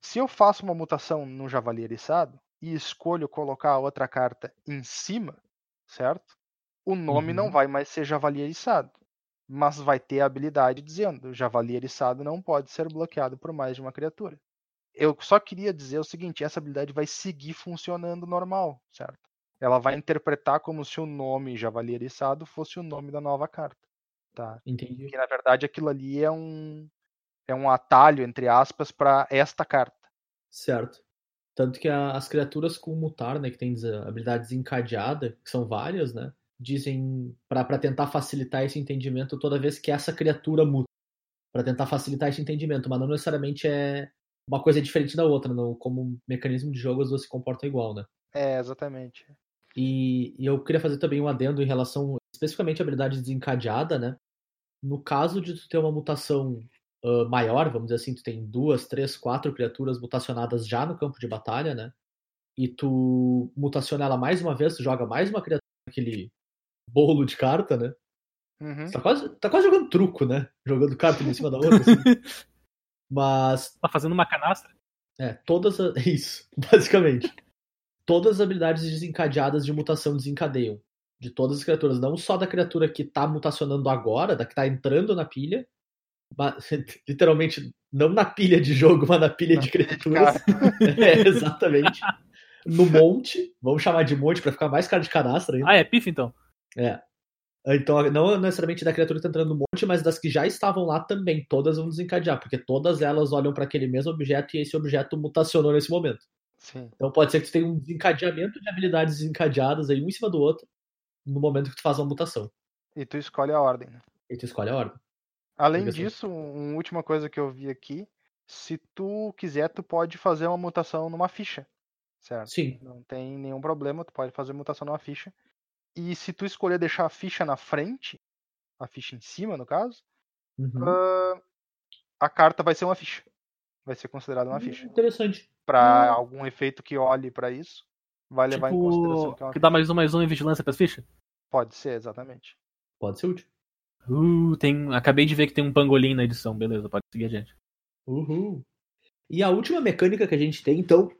Se eu faço uma mutação no Javali Eriçado e escolho colocar a outra carta em cima, certo? O nome não Uhum. vai mais ser Javali Eriçado, mas vai ter a habilidade dizendo: Javali Eriçado não pode ser bloqueado por mais de uma criatura. Eu só queria dizer o seguinte: essa habilidade vai seguir funcionando normal, certo? Ela vai interpretar como se o nome Javali Eriçado fosse o nome da nova carta, tá? Entendi. Que na verdade aquilo ali é um é um atalho entre aspas para esta carta. Certo. Tanto que a- as criaturas com mutar, né, que tem habilidade desencadeada, que são várias, né, dizem pra tentar facilitar esse entendimento toda vez que essa criatura muta, Pra tentar facilitar esse entendimento, mas não necessariamente é uma coisa diferente da outra, não, como mecanismo de jogo as duas se comportam igual, né? É, exatamente. E, e eu queria fazer também um adendo em relação especificamente à habilidade desencadeada, né? No caso de tu ter uma mutação ah, maior, vamos dizer assim, tu tem duas, três, quatro criaturas mutacionadas já no campo de batalha, né? E tu mutaciona ela mais uma vez, tu joga mais uma criatura naquele bolo de carta, né? Uhum. Tá quase, tá quase jogando truco, né? Jogando carta em cima da outra, assim. <laughs> Mas Tá fazendo uma canastra? é, todas as... <laughs> Isso, basicamente. Todas as habilidades desencadeadas de mutação desencadeiam. De todas as criaturas. Não só da criatura que tá mutacionando agora, da que tá entrando na pilha. mas, <laughs> literalmente, não na pilha de jogo, mas na pilha Na de criaturas. é, exatamente. No monte. Vamos chamar de monte pra ficar mais cara de cadastro ainda. Ah, é pif então. É. Então, não necessariamente da criatura que tá entrando no monte, mas das que já estavam lá também. Todas vão desencadear, porque todas elas olham para aquele mesmo objeto e esse objeto mutacionou nesse momento. Sim. Então pode ser que tu tenha um desencadeamento de habilidades desencadeadas aí, um em cima do outro, no momento que tu faz uma mutação. E tu escolhe a ordem. né? E tu escolhe a ordem. Além disso, um- uma última coisa que eu vi aqui, se tu quiser, tu pode fazer uma mutação numa ficha, certo? Sim. Não tem nenhum problema, tu pode fazer mutação numa ficha. E se tu escolher deixar a ficha na frente, a ficha em cima, no caso, Uhum. ah, a carta vai ser uma ficha. Vai ser considerada uma ficha. Interessante. Pra Ah. algum efeito que olhe pra isso, vai levar em consideração Tipo, que é uma que dá mais um, mais um em vigilância pras fichas? Pode ser, exatamente. Pode ser útil. Uh, tem. Acabei de ver que tem um pangolim na edição, beleza, pode seguir adiante. Uhul. E a última mecânica que a gente tem, então,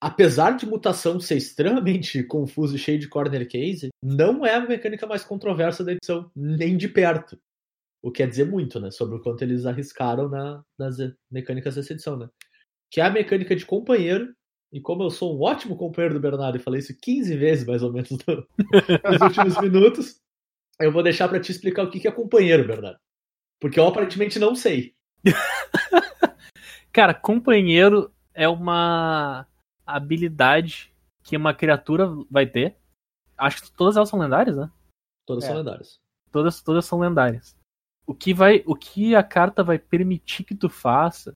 apesar de mutação ser extremamente <laughs> confuso e cheio de corner case, não é a mecânica mais controversa da edição, nem de perto. O que quer dizer muito, né? Sobre o quanto eles arriscaram na- nas mecânicas dessa edição, né? Que é a mecânica de companheiro. E como eu sou um ótimo companheiro do Bernardo e falei isso 15 vezes, mais ou menos, <laughs> no- nos últimos <laughs> minutos, eu vou deixar pra te explicar o que que é companheiro, Bernardo. Porque eu aparentemente não sei. Cara, companheiro é uma habilidade que uma criatura vai ter. Acho que todas elas são lendárias, né? Todas É. são lendárias. Todas, todas são lendárias. O que vai, o que a carta vai permitir que tu faça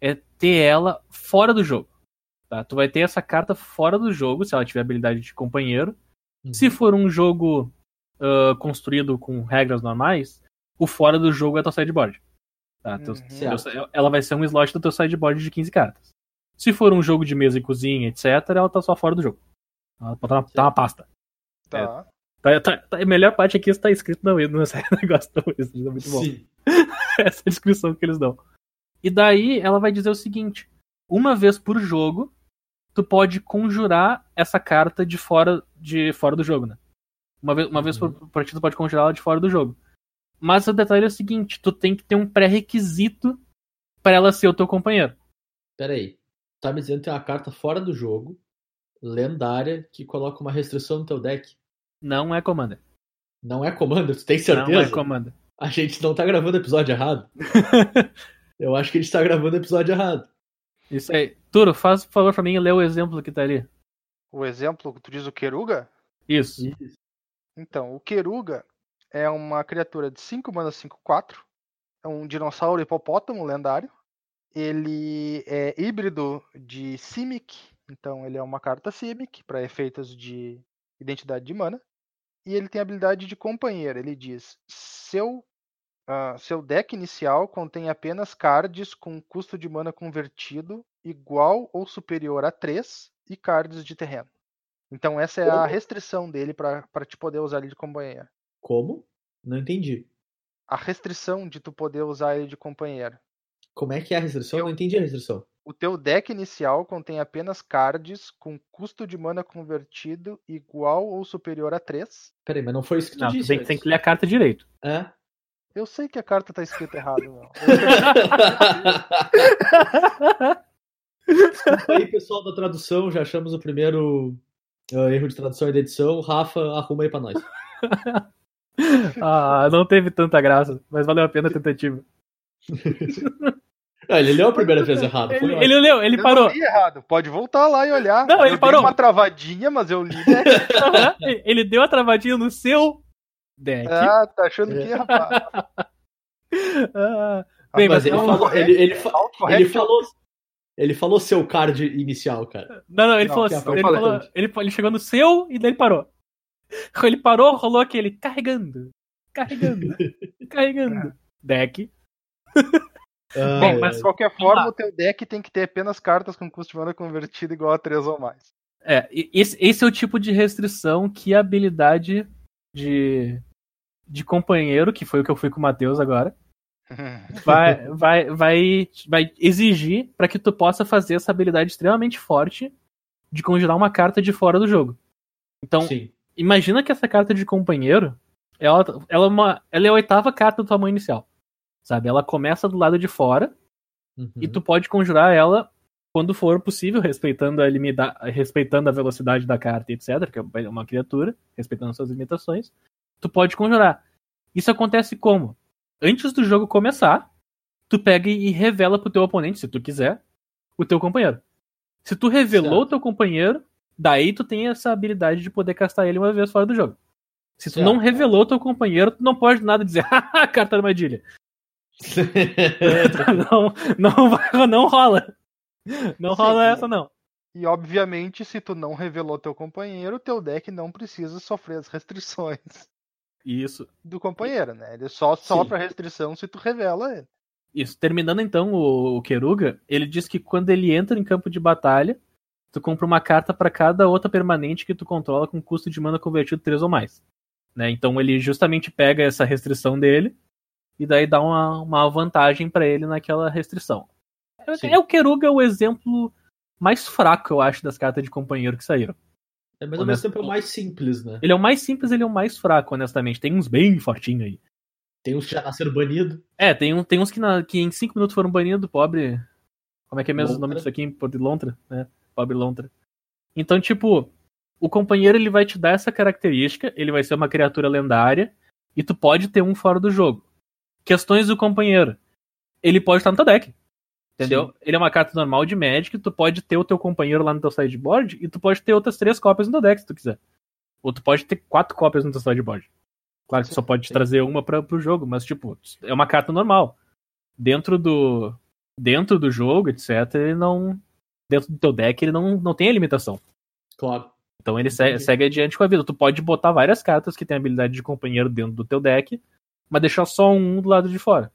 é ter ela fora do jogo. Tá? Tu vai ter essa carta fora do jogo se ela tiver habilidade de companheiro. Uhum. Se for um jogo ah, construído com regras normais, o fora do jogo é teu sideboard. Tá? Teu- Uhum. teu- ela vai ser um slot do teu sideboard de 15 cartas. Se for um jogo de mesa e cozinha, etc., ela tá só fora do jogo. Ela tá uma, tá uma pasta. Tá. Tá, tá- tá- a melhor parte aqui está escrito no, no <laughs> negócio Wizards, é muito bom. Sim. <laughs> Essa é a descrição que eles dão. E daí ela vai dizer o seguinte: uma vez por jogo, tu pode conjurar essa carta de fora, de fora do jogo, né? Uma vez, uma vez por Uhum. partida tu pode conjurar ela de fora do jogo. Mas o detalhe é o seguinte: tu tem que ter um pré-requisito para ela ser o teu companheiro. Pera aí. Tá me dizendo que tem uma carta fora do jogo, lendária, que coloca uma restrição no teu deck. Não é Commander. Não é comando? Tu tem Não certeza? é Commander. A gente não tá gravando o episódio errado. <laughs> Eu acho que a gente tá gravando o episódio errado. Isso aí. Turo, faz por favor pra mim lê o exemplo que tá ali. O exemplo, tu diz o Keruga? Isso. Então, o Keruga é uma criatura de 5 mana 5, 4. É um dinossauro hipopótamo lendário. Ele é híbrido de Simic, então ele é uma carta Simic para efeitos de identidade de mana. E ele tem a habilidade de companheiro. Ele diz: seu, ah, seu deck inicial contém apenas cards com custo de mana convertido igual ou superior a 3 e cards de terreno. Então essa é a Como? restrição dele para te poder usar ele de companheiro. Como? Não entendi. A restrição de tu poder usar ele de companheiro. Como é que é a restrição? Eu não entendi a restrição. O teu deck inicial contém apenas cards com custo de mana convertido igual ou superior a 3. Peraí, mas não foi isso que tu Não, disse. tem, tem que ler a carta direito. É? Eu sei que a carta tá escrita errado, meu. <laughs> Desculpa aí, pessoal da tradução, já achamos o primeiro ah, erro de tradução e de edição. Rafa, arruma aí pra nós. <laughs> Ah, não teve tanta graça, mas valeu a pena a tentativa. <laughs> Ah, ele leu a primeira vez errado. Foi Ele, ele leu, ele eu parou. não li errado. Pode voltar lá e olhar. Não, eu ele dei parou. uma travadinha, mas eu li. Né? <laughs> ele deu a travadinha no seu deck. Ah, tá achando É. que, rapaz? Ah, bem, Mas mas ele não- falou, ele, ele, ele falou, ele falou seu card inicial, cara. Não, não, ele Não, falou é assim, ele, falou- ele, ele chegou no seu e daí ele parou. Ele parou, rolou aquele carregando, carregando, <laughs> carregando. Deck. <laughs> Ah, Bom, mas- De qualquer forma, o teu deck tem que ter apenas cartas com custo de mana convertido igual a 3 ou mais. É, esse, esse é o tipo de restrição que a habilidade de, de companheiro, que foi o que eu fui com o Matheus agora, <laughs> vai, vai, vai, vai exigir para que tu possa fazer essa habilidade extremamente forte de conjurar uma carta de fora do jogo. Então, Sim. imagina que essa carta de companheiro, ela, ela, é, uma, ela é a oitava carta do tamanho inicial. Sabe? Ela começa do lado de fora Uhum. e tu pode conjurar ela quando for possível, respeitando a, limita respeitando a velocidade da carta, etc., que é uma criatura, respeitando suas limitações. Tu pode conjurar. Isso acontece como? Antes do jogo começar, tu pega e revela pro teu oponente, se tu quiser, o teu companheiro. Se tu revelou Certo. o teu companheiro, daí tu tem essa habilidade de poder castar ele uma vez fora do jogo. Se tu Certo. não revelou o teu companheiro, tu não pode nada dizer, <laughs> haha, carta armadilha. <laughs> não, não, vai- não rola. Não Sim, rola essa, não. E obviamente, se tu não revelou teu companheiro, teu deck não precisa sofrer as restrições. Isso. do companheiro, né? Ele só sofre a restrição se tu revela ele. Isso. Terminando então o, o Keruga, ele diz que quando ele entra em campo de batalha, tu compra uma carta para cada outra permanente que tu controla com custo de mana convertido 3 ou mais. Né? Então ele justamente pega essa restrição dele e daí dá uma, uma vantagem para ele naquela restrição. Sim. É o Keruga o exemplo mais fraco, eu acho, das cartas de companheiro que saíram. É, mas ao mesmo tempo é o mais simples, né? Ele é o mais simples, ele é o mais fraco, honestamente. Tem uns bem fortinhos aí. Tem uns que já nasceram banidos. É, tem, um, tem uns que, na- que em 5 minutos foram banidos, pobre. Como é que é mesmo o nome Lontra. disso aqui? Pobre Lontra, né? Pobre Lontra. Então, tipo, o companheiro ele vai te dar essa característica, ele vai ser uma criatura lendária, e tu pode ter um fora do jogo. Questões do companheiro. Ele pode estar no teu deck. Entendeu? Sim. Ele é uma carta normal de Magic, tu pode ter o teu companheiro lá no teu sideboard, e tu pode ter outras três cópias no teu deck, se tu quiser. Ou tu pode ter quatro cópias no teu sideboard. Claro que tu só pode sim. trazer uma pra, pro jogo, mas, tipo, é uma carta normal. Dentro do. Dentro do jogo, etc., ele não. Dentro do teu deck, ele não, não tem a limitação. Claro. Então ele segue, segue adiante com a vida. Tu pode botar várias cartas que tem habilidade de companheiro dentro do teu deck, mas deixar só um do lado de fora.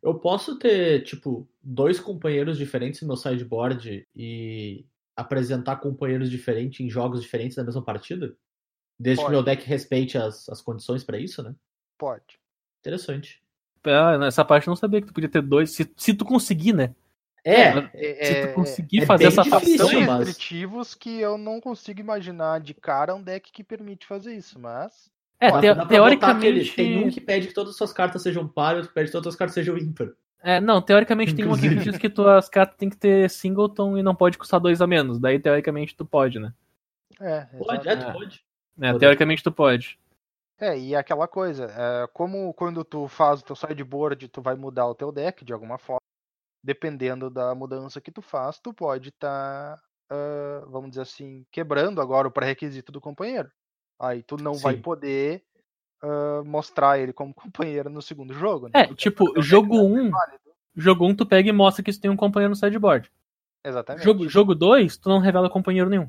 Eu posso ter, tipo, dois companheiros diferentes no meu sideboard e apresentar companheiros diferentes em jogos diferentes da mesma partida? Desde que Pode. meu deck respeite as, as condições pra isso, né? Pode. Interessante. Ah, nessa parte eu não sabia que tu podia ter dois. Se, se tu conseguir, né? É, É, Se é- tu conseguir é fazer bem essa difícil, mas- restritivos que eu não consigo imaginar de cara um deck que permite fazer isso, mas É, dá- te- dá pra botar teoricamente. aquele- tem um que pede que todas as suas cartas sejam par e outro que pede que todas as cartas sejam ímpar. É, não, teoricamente tem um aqui que Inclusive. diz que tuas cartas tem que ter singleton e não pode custar dois a menos. Daí, teoricamente, tu pode, né? é, Pode, é, tu É. pode. É, Pode. teoricamente tu pode. É, e aquela coisa, é, como quando tu faz o teu sideboard, tu vai mudar o teu deck de alguma forma, dependendo da mudança que tu faz, tu pode estar, vamos dizer assim, quebrando agora o pré-requisito do companheiro. Aí tu não vai Sim. poder ah, mostrar ele como <laughs> companheiro no segundo jogo. né? É, Porque tipo, o teu jogo deck não é 1, válido. jogo 1 tu pega e mostra que tu tem um companheiro no sideboard. Exatamente. Jogo, jogo 2, tu não revela companheiro nenhum.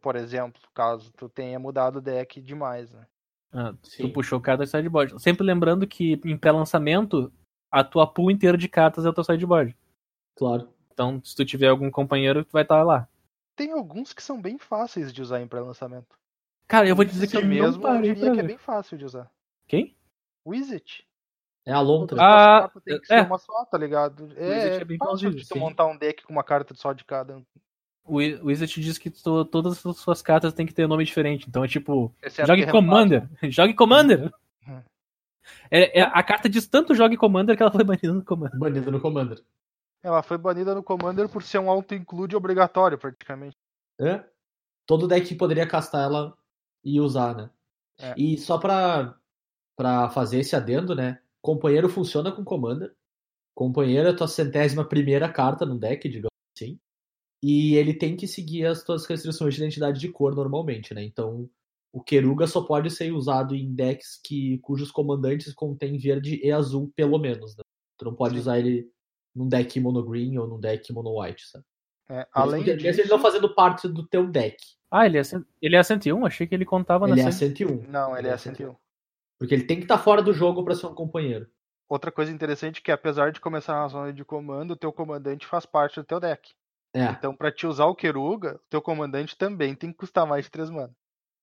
Por exemplo, caso tu tenha mudado o deck demais, né? Ah, tu puxou carta do sideboard. Sempre lembrando que em pré-lançamento, a tua pool inteira de cartas é o teu sideboard. Claro. Então, se tu tiver algum companheiro, tu vai estar lá. Tem alguns que são bem fáceis de usar em pré-lançamento. Cara, eu vou dizer que eu mesmo não parei eu diria que é bem fácil de usar. Quem? Wizard. É a Lontra. Ah, tem que é. ser uma só, tá ligado? Wizard É, é bem fácil de tu montar um deck com uma carta só de cada. O Wi- o Wizard diz que tu- todas as suas cartas têm que ter nome diferente. Então é tipo, Exceto <laughs> jogue Commander. Jogue Commander. Uhum. É, é- a carta diz tanto jogue Commander que ela foi banida no Commander. Banido no Commander. Ela foi banida no Commander por ser um auto-include obrigatório, praticamente. É? Todo deck poderia castar ela e usar, né? É. E só pra, pra fazer esse adendo, né? Companheiro funciona com Commander. Companheiro é a tua centésima primeira carta no deck, digamos assim. E ele tem que seguir as tuas restrições de identidade de cor normalmente, né? Então, o Keruga só pode ser usado em decks que, cujos comandantes contêm verde e azul, pelo menos, né? Tu não pode Sim. usar ele num deck mono green ou num deck mono white, sabe? É, além Mesmo disso, ele não fazendo parte do teu deck. Ah, ele é, ele é 101? Achei que ele contava Ele é na a cen- 101. Não, ele é 101. Porque ele tem que estar fora do jogo pra ser um companheiro. Outra coisa interessante é que apesar de começar na zona de comando, o teu comandante faz parte do teu deck. É, Então, pra te usar o Keruga, o teu comandante também tem que custar mais de 3 mana.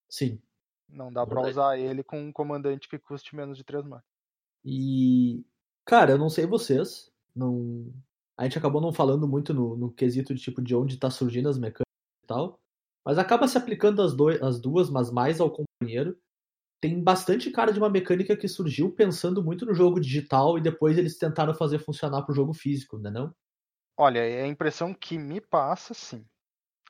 sim. Não dá pra Verdade. usar ele com um comandante que custe menos de 3 mana. E, cara, eu não sei vocês. Não... A gente acabou não falando muito no, no quesito de tipo de onde tá surgindo as mecânicas e tal. Mas acaba se aplicando as, doi- as duas, mas mais ao companheiro. Tem bastante cara de uma mecânica que surgiu pensando muito no jogo digital e depois eles tentaram fazer funcionar pro jogo físico, né não? Olha, a impressão que me passa, sim.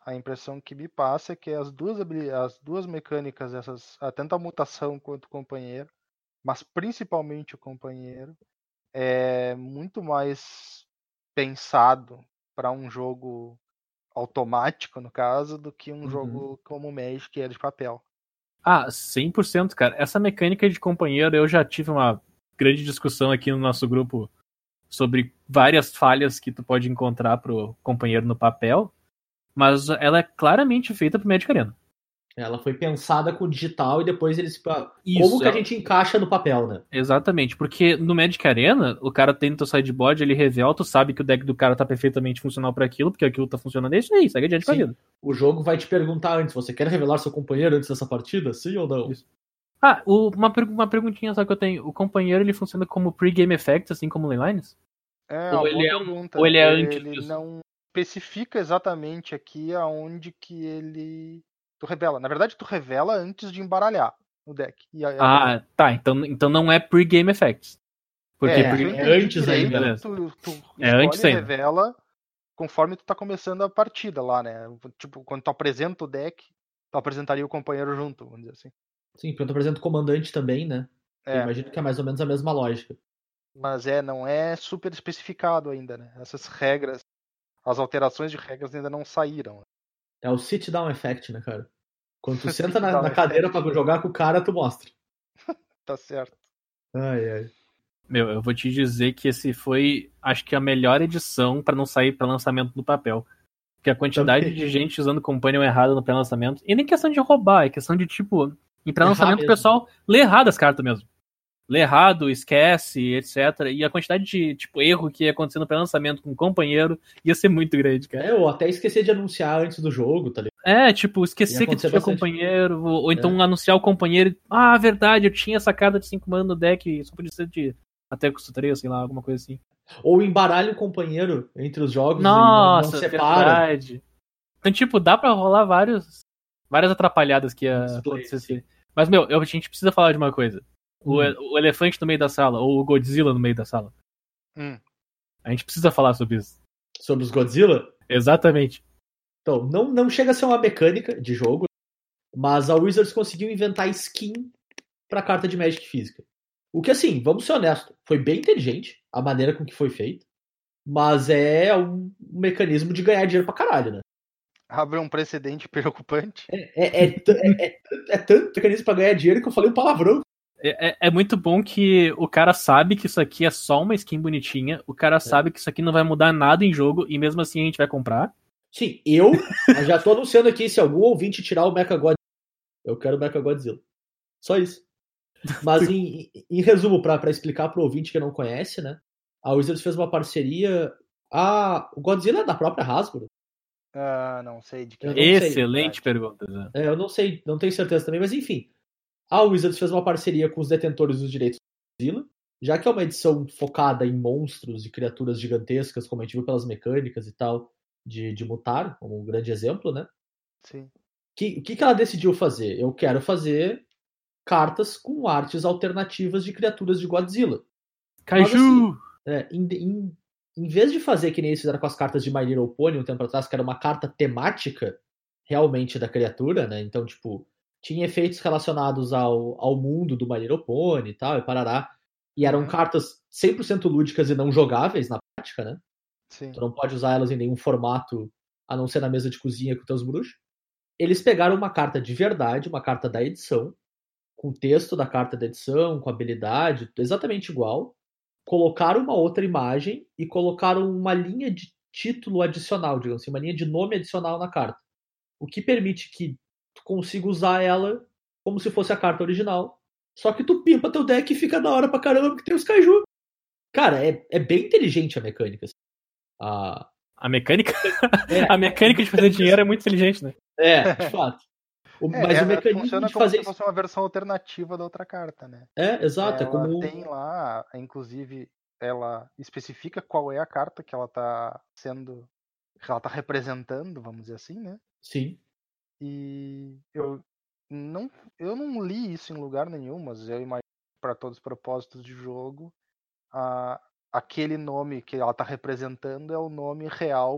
A impressão que me passa é que as duas, as duas mecânicas, essas, ah, tanto a mutação quanto o companheiro, mas principalmente o companheiro, é muito mais pensado para um jogo automático, no caso, do que um Uhum. jogo como o Magic, que é de papel. Ah, 100%, cara. Essa mecânica de companheiro, eu já tive uma grande discussão aqui no nosso grupo sobre várias falhas que tu pode encontrar pro companheiro no papel, mas ela é claramente feita pro Magic Arena. Ela foi pensada com o digital e depois eles. Como Isso, que a ela- gente encaixa no papel, né? Exatamente, porque no Magic Arena, o cara tem no teu sideboard, ele revela, tu sabe que o deck do cara tá perfeitamente funcional pra aquilo, porque aquilo tá funcionando, é isso aí, segue adiante com a Sim. vida. O jogo vai te perguntar antes: você quer revelar seu companheiro antes dessa partida? Sim ou não? Isso. Ah, o- uma, per- uma perguntinha só que eu tenho. O companheiro, ele funciona como pre-game effect, assim como Leylines? É, Ou uma ele é pergunta. ou ele é antes Ele disso? não especifica exatamente aqui aonde que ele. Tu revela. Na verdade, tu revela antes de embaralhar o deck. E aí- Ah, tá, então, então não é pre-game effects. Porque É, pre- se eu é antes ainda, né? Tu, tu É antes ainda. revela conforme tu tá começando a partida lá, né? Tipo, quando tu apresenta o deck, tu apresentaria o companheiro junto, vamos dizer assim. Sim, porque eu apresento o comandante também, né? Eu É, imagino que é mais ou menos a mesma lógica. mas é, não é super especificado ainda, né? Essas regras, as alterações de regras ainda não saíram. É o sit down effect, né, cara? Quando tu <laughs> senta na, na cadeira pra jogar com o cara, tu mostra. <laughs> Tá certo. Ai, ai. Meu, eu vou te dizer que esse foi, acho que a melhor edição pra não sair pra lançamento no papel. Porque a quantidade Também. de gente usando Companion errado no pré-lançamento, e nem questão de roubar, é questão de, tipo, em pré-lançamento o pessoal lê errado as cartas mesmo. Lê errado, esquece, etc. E a quantidade de, tipo, erro que ia acontecer no pré-lançamento com o companheiro ia ser muito grande, cara. É, ou até esquecer de anunciar antes do jogo, tá ligado? É, tipo, esquecer que tinha companheiro, ou, ou então anunciar o companheiro ah, verdade, eu tinha essa carta de 5 mana no deck, só podia ser de até custo 3, sei lá, alguma coisa assim. Ou embaralha o companheiro entre os jogos e não, Nossa, separa. verdade. Então, tipo, dá pra rolar vários, várias atrapalhadas que ia acontecer. Mas, meu, eu- a gente precisa falar de uma coisa. O, Hum. o elefante no meio da sala, ou o Godzilla no meio da sala. Hum. A gente precisa falar sobre isso. Sobre os Godzilla. Exatamente. Então, não, não chega a ser uma mecânica de jogo, mas a Wizards conseguiu inventar skin pra carta de Magic física. O que, assim, vamos ser honestos, foi bem inteligente a maneira com que foi feito, mas é um mecanismo de ganhar dinheiro pra caralho, né? Abre um precedente <laughs> preocupante. É, é, é, é, é, é tanto mecanismo pra ganhar dinheiro que eu falei um palavrão. É, é- é muito bão que o cara sabe que isso aqui é só uma skin bonitinha, o É. cara sabe que isso aqui não vai mudar nada em jogo, e mesmo assim a gente vai comprar. Sim, eu <laughs> já tô anunciando aqui se algum ouvinte tirar o Mecha God, eu quero o Mecha Godzilla. Só isso. Mas em, em- resumo, pra pra explicar pro ouvinte que não conhece, né? A Wizards fez uma parceria. Ah, o Godzilla é da própria Hasbro? Ah, não sei de que. Eu não sei, Excelente verdade. pergunta. Zé. É, eu não sei, não tenho certeza também, mas enfim. A Wizards fez uma parceria com os detentores dos direitos do Godzilla, já que é uma edição focada em monstros e criaturas gigantescas, como a gente viu pelas mecânicas e tal, de, de mutar, como um grande exemplo, né? Sim. que, o que, que ela decidiu fazer? Eu quero fazer cartas com artes alternativas de criaturas de Godzilla. Kaiju! assim, É, em, em, em vez de fazer que nem eles fizeram com as cartas de My Little Pony um tempo atrás, que era uma carta temática realmente da criatura, né? Então, tipo, tinha efeitos relacionados ao, ao mundo do My Little Pony e tal, e parará. E eram Uhum. cartas 100% lúdicas e não jogáveis na prática, né? Sim. Tu não pode usar elas em nenhum formato, a não ser na mesa de cozinha com teus bruxos. Eles pegaram uma carta de verdade, uma carta da edição, com o texto da carta da edição, com habilidade, exatamente igual. Colocaram uma outra imagem e colocaram uma linha de título adicional, digamos assim, uma linha de nome adicional na carta. O que permite que tu consiga usar ela como se fosse a carta original. Só que tu pimpa teu deck e fica da hora pra caramba porque tem os kaiju. Cara, é, é bem inteligente a mecânica. assim. A, A mecânica? É. <laughs> A mecânica de fazer dinheiro é muito inteligente, né? É, de fato. O- É, mas o mecanismo funciona de como fazer se isso. fosse uma versão alternativa da outra carta, né? É, exato. É ela como. tem lá, inclusive, ela especifica qual é a carta que ela tá sendo. que ela tá representando, vamos dizer assim, né? Sim. E eu não, eu não li isso em lugar nenhum, mas eu imagino que para todos os propósitos de jogo, a, aquele nome que ela tá representando é o nome real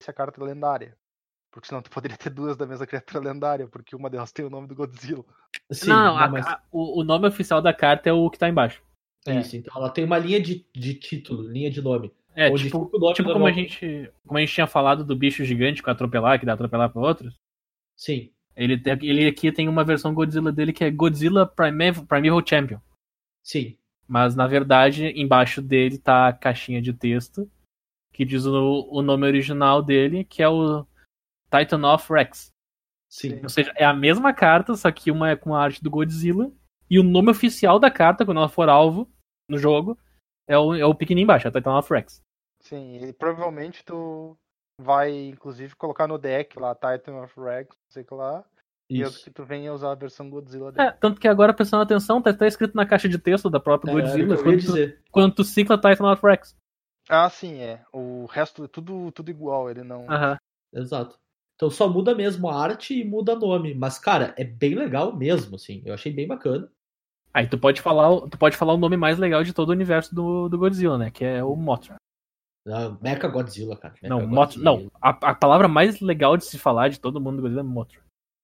dessa carta lendária. Porque senão tu poderia ter duas da mesma criatura lendária, porque uma delas tem o nome do Godzilla. Sim, não, não, a- mas- a- o, o nome oficial da carta é o que tá embaixo. É. Isso, então ela tem uma linha de, de título, linha de nome. É, tipo, tipo do como a gente. Como a gente tinha falado do bicho gigante com atropelar, que dá atropelar pra outros. Sim, Ele, tem- ele aqui tem uma versão Godzilla dele que é Godzilla Primeval, Primeval Champion. sim. Mas na verdade, embaixo dele tá a caixinha de texto que diz o, o nome original dele, que é o Titan of Rex. Sim. Ou seja, é a mesma carta, só que uma é com a arte do Godzilla. E o nome oficial da carta, quando ela for alvo no jogo, é o, é o pequenininho embaixo, é Titan of Rex. Sim, e provavelmente tu vai, inclusive, colocar no deck lá Titan of Rex, não sei o que lá. E eu Isso. que tu venha usar a versão Godzilla dele. É, tanto que agora, prestando atenção, tá, tá escrito na caixa de texto da própria É, Godzilla, quando, tu, dizer. quando tu cicla Titan of Rex. Ah, sim, é. O resto, tudo, tudo igual, ele não. Aham. Exato. Então só muda mesmo a arte e muda nome. Mas, cara, é bem legal mesmo, assim. Eu achei bem bacana. Aí tu pode falar, o- tu pode falar o nome mais legal de todo o universo do, do Godzilla, né? Que é o Mothra. Ah, Mecha Godzilla, cara. Mecha Não, Mothra, não. A, a palavra mais legal de se falar de todo mundo do Godzilla é Mothra.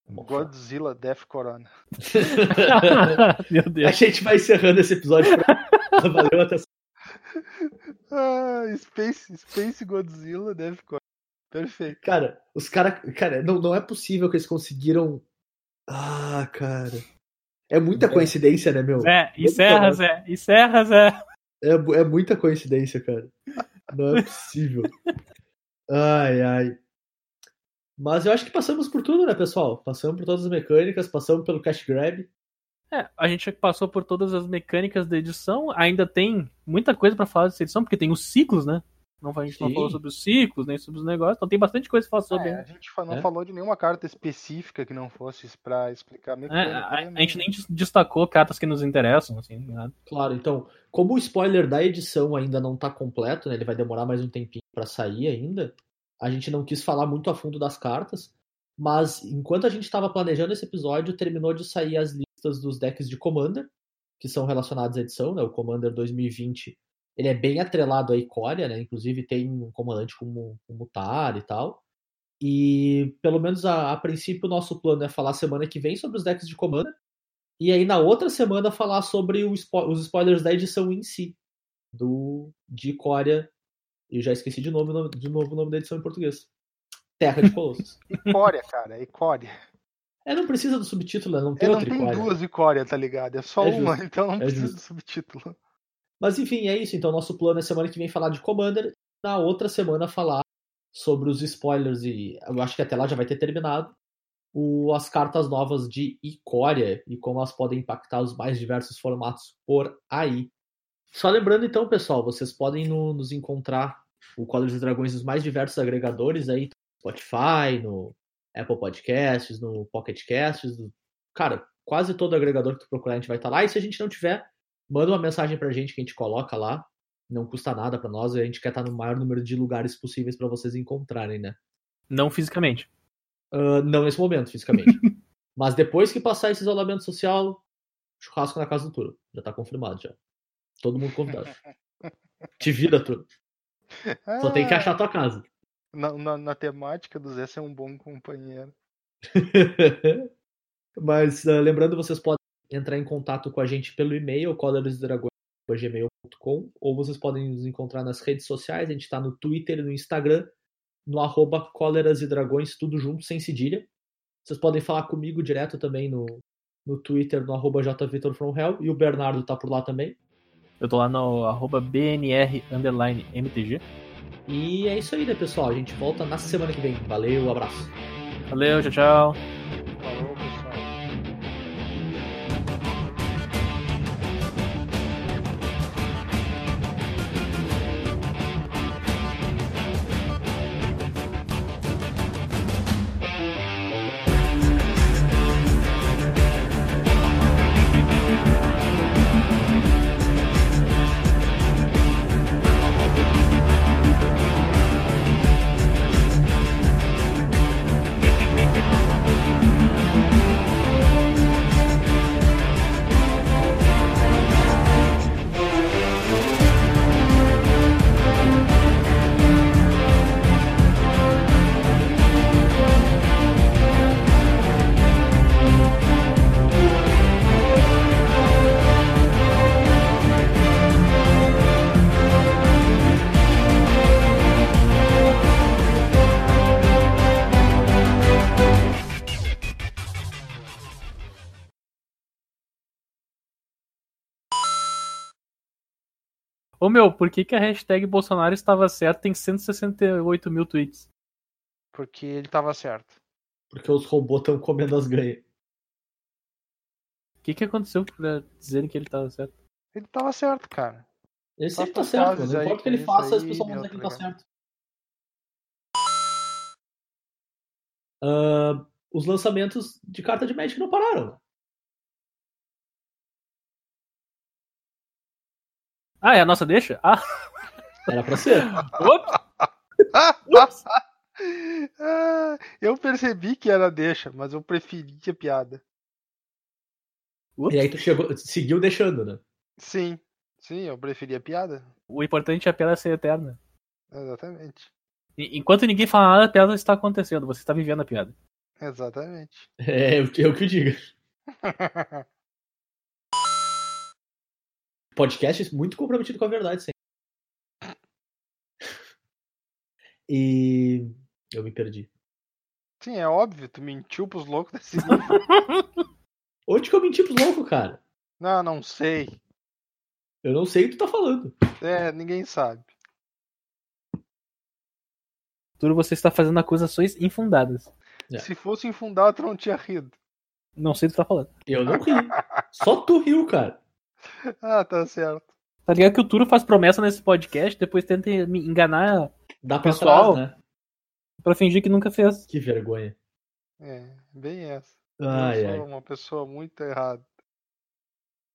Godzilla Death Corona. <laughs> Meu A Deus. gente vai encerrando esse episódio. Por... <laughs> Valeu, até Ah, Space, Space Godzilla Death Corona. Perfeito. Cara, os caras. Cara, não, não é possível que eles conseguiram. Ah, cara. É muita coincidência, né, meu? Zé, encerra, Zé. Encerra, Zé. É, é muita coincidência, cara. Não é possível. Ai, ai. Mas eu acho que passamos por tudo, né, pessoal? Passamos por todas as mecânicas, passamos pelo cash grab. É, a gente passou por todas as mecânicas da edição. Ainda tem muita coisa pra falar dessa edição, porque tem os ciclos, né? Não, a gente não Sim. falou sobre os ciclos, nem sobre os negócios. Então tem bastante coisa pra falar sobre. É, a gente não É. falou de nenhuma carta específica que não fosse pra explicar a É, a, a gente nem des- destacou cartas que nos interessam, assim, nada. Claro, então, como o spoiler da edição ainda não tá completo, né? Ele vai demorar mais um tempinho pra sair ainda. A gente não quis falar muito a fundo das cartas, mas enquanto a gente estava planejando esse episódio, terminou de sair as listas dos decks de Commander, que são relacionados à edição, né? O Commander 2020, ele é bem atrelado à Icória, né? Inclusive tem um comandante como o Mutar e tal. E pelo menos a, a princípio o nosso plano é falar semana que vem sobre os decks de Commander. E aí na outra semana falar sobre spo- os spoilers da edição em si, do de Icória. Eu já esqueci de novo, o nome- de novo o nome da edição em português. Terra de Colossos. <laughs> Icória, cara, é Icória. é, não precisa do subtítulo, né? não É, tem não outra tem Icória. duas Icória, tá ligado? É só É uma, então não é precisa justo. do subtítulo. Mas enfim, é isso. Então nosso plano é semana que vem falar de Commander. Na outra semana falar sobre os spoilers e eu acho que até lá já vai ter terminado o, as cartas novas de Icória e como elas podem impactar os mais diversos formatos por aí. Só lembrando então, pessoal, vocês podem no- nos encontrar o Colors e Dragões nos mais diversos agregadores aí, no Spotify, no Apple Podcasts, no Pocket Casts, no- cara, quase todo agregador que tu procurar a gente vai estar lá. E se a gente não tiver, manda uma mensagem pra gente que a gente coloca lá. Não custa nada pra nós, a gente quer estar no maior número de lugares possíveis pra vocês encontrarem, né? Não fisicamente. Ah, não nesse momento, fisicamente. <laughs> Mas depois que passar esse isolamento social, churrasco na casa do Turo. Já tá confirmado já. Todo mundo convidado. <laughs> Te vira, Turo. Só tem que Ah, achar a tua casa. Na, na, na temática do Zé ser um bom companheiro. <laughs> Mas ah, lembrando, vocês podem entrar em contato com a gente pelo e-mail, coloresdragões.gmail.com ou vocês podem nos encontrar nas redes sociais, a gente está no Twitter e no Instagram, no arroba cóleras e dragões, tudo junto, sem cedilha. Vocês podem falar comigo direto também no, no Twitter, no arroba jvitorfromhell, e o Bernardo tá por lá também. Eu tô lá no arroba BNR underline MTG. E é isso aí, né, pessoal? A gente volta na semana que vem. Valeu, abraço. Valeu, tchau, tchau. Ô meu, por que, que a hashtag Bolsonaro estava certa em 168 mil tweets? Porque ele tava certo. Porque os robôs estão comendo as ganhas. O que, que aconteceu pra dizerem que ele tava certo? Ele tava certo, cara. Ele sempre tá certo. Não importa o que ele faça, as pessoas vão dizer que ele tá certo. Ah, os lançamentos de carta de Magic não pararam. Ah, é a nossa deixa? Ah, Era pra ser. ops! Ah, <laughs> eu percebi que era deixa, mas eu preferia piada. Ups. E aí tu chegou, seguiu deixando, né? Sim, sim, eu preferia piada. O importante é a piada ser eterna. Exatamente. E- Enquanto ninguém fala nada, a piada está acontecendo. Você está vivendo a piada. Exatamente. É o que eu que o diga. <laughs> Podcast muito comprometido com a verdade, sim. E eu me perdi. Sim, é óbvio, tu mentiu pros loucos desse <laughs> livro. Onde que eu menti pros loucos, cara? Não, não sei. Eu não sei o que tu tá falando. É, ninguém sabe. Tudo você está fazendo acusações infundadas. É. Se fosse infundado, tu não tinha rido. Não sei o que tu tá falando. Eu não ri. Só tu riu, cara. <laughs> Ah, tá certo. Tá ligado que o Turo faz promessa nesse podcast, depois tenta me enganar Dá pra Pessoal. trás, né? pra fingir que nunca fez. Que vergonha. É, bem essa. Ai, eu ai. sou uma pessoa muito errada.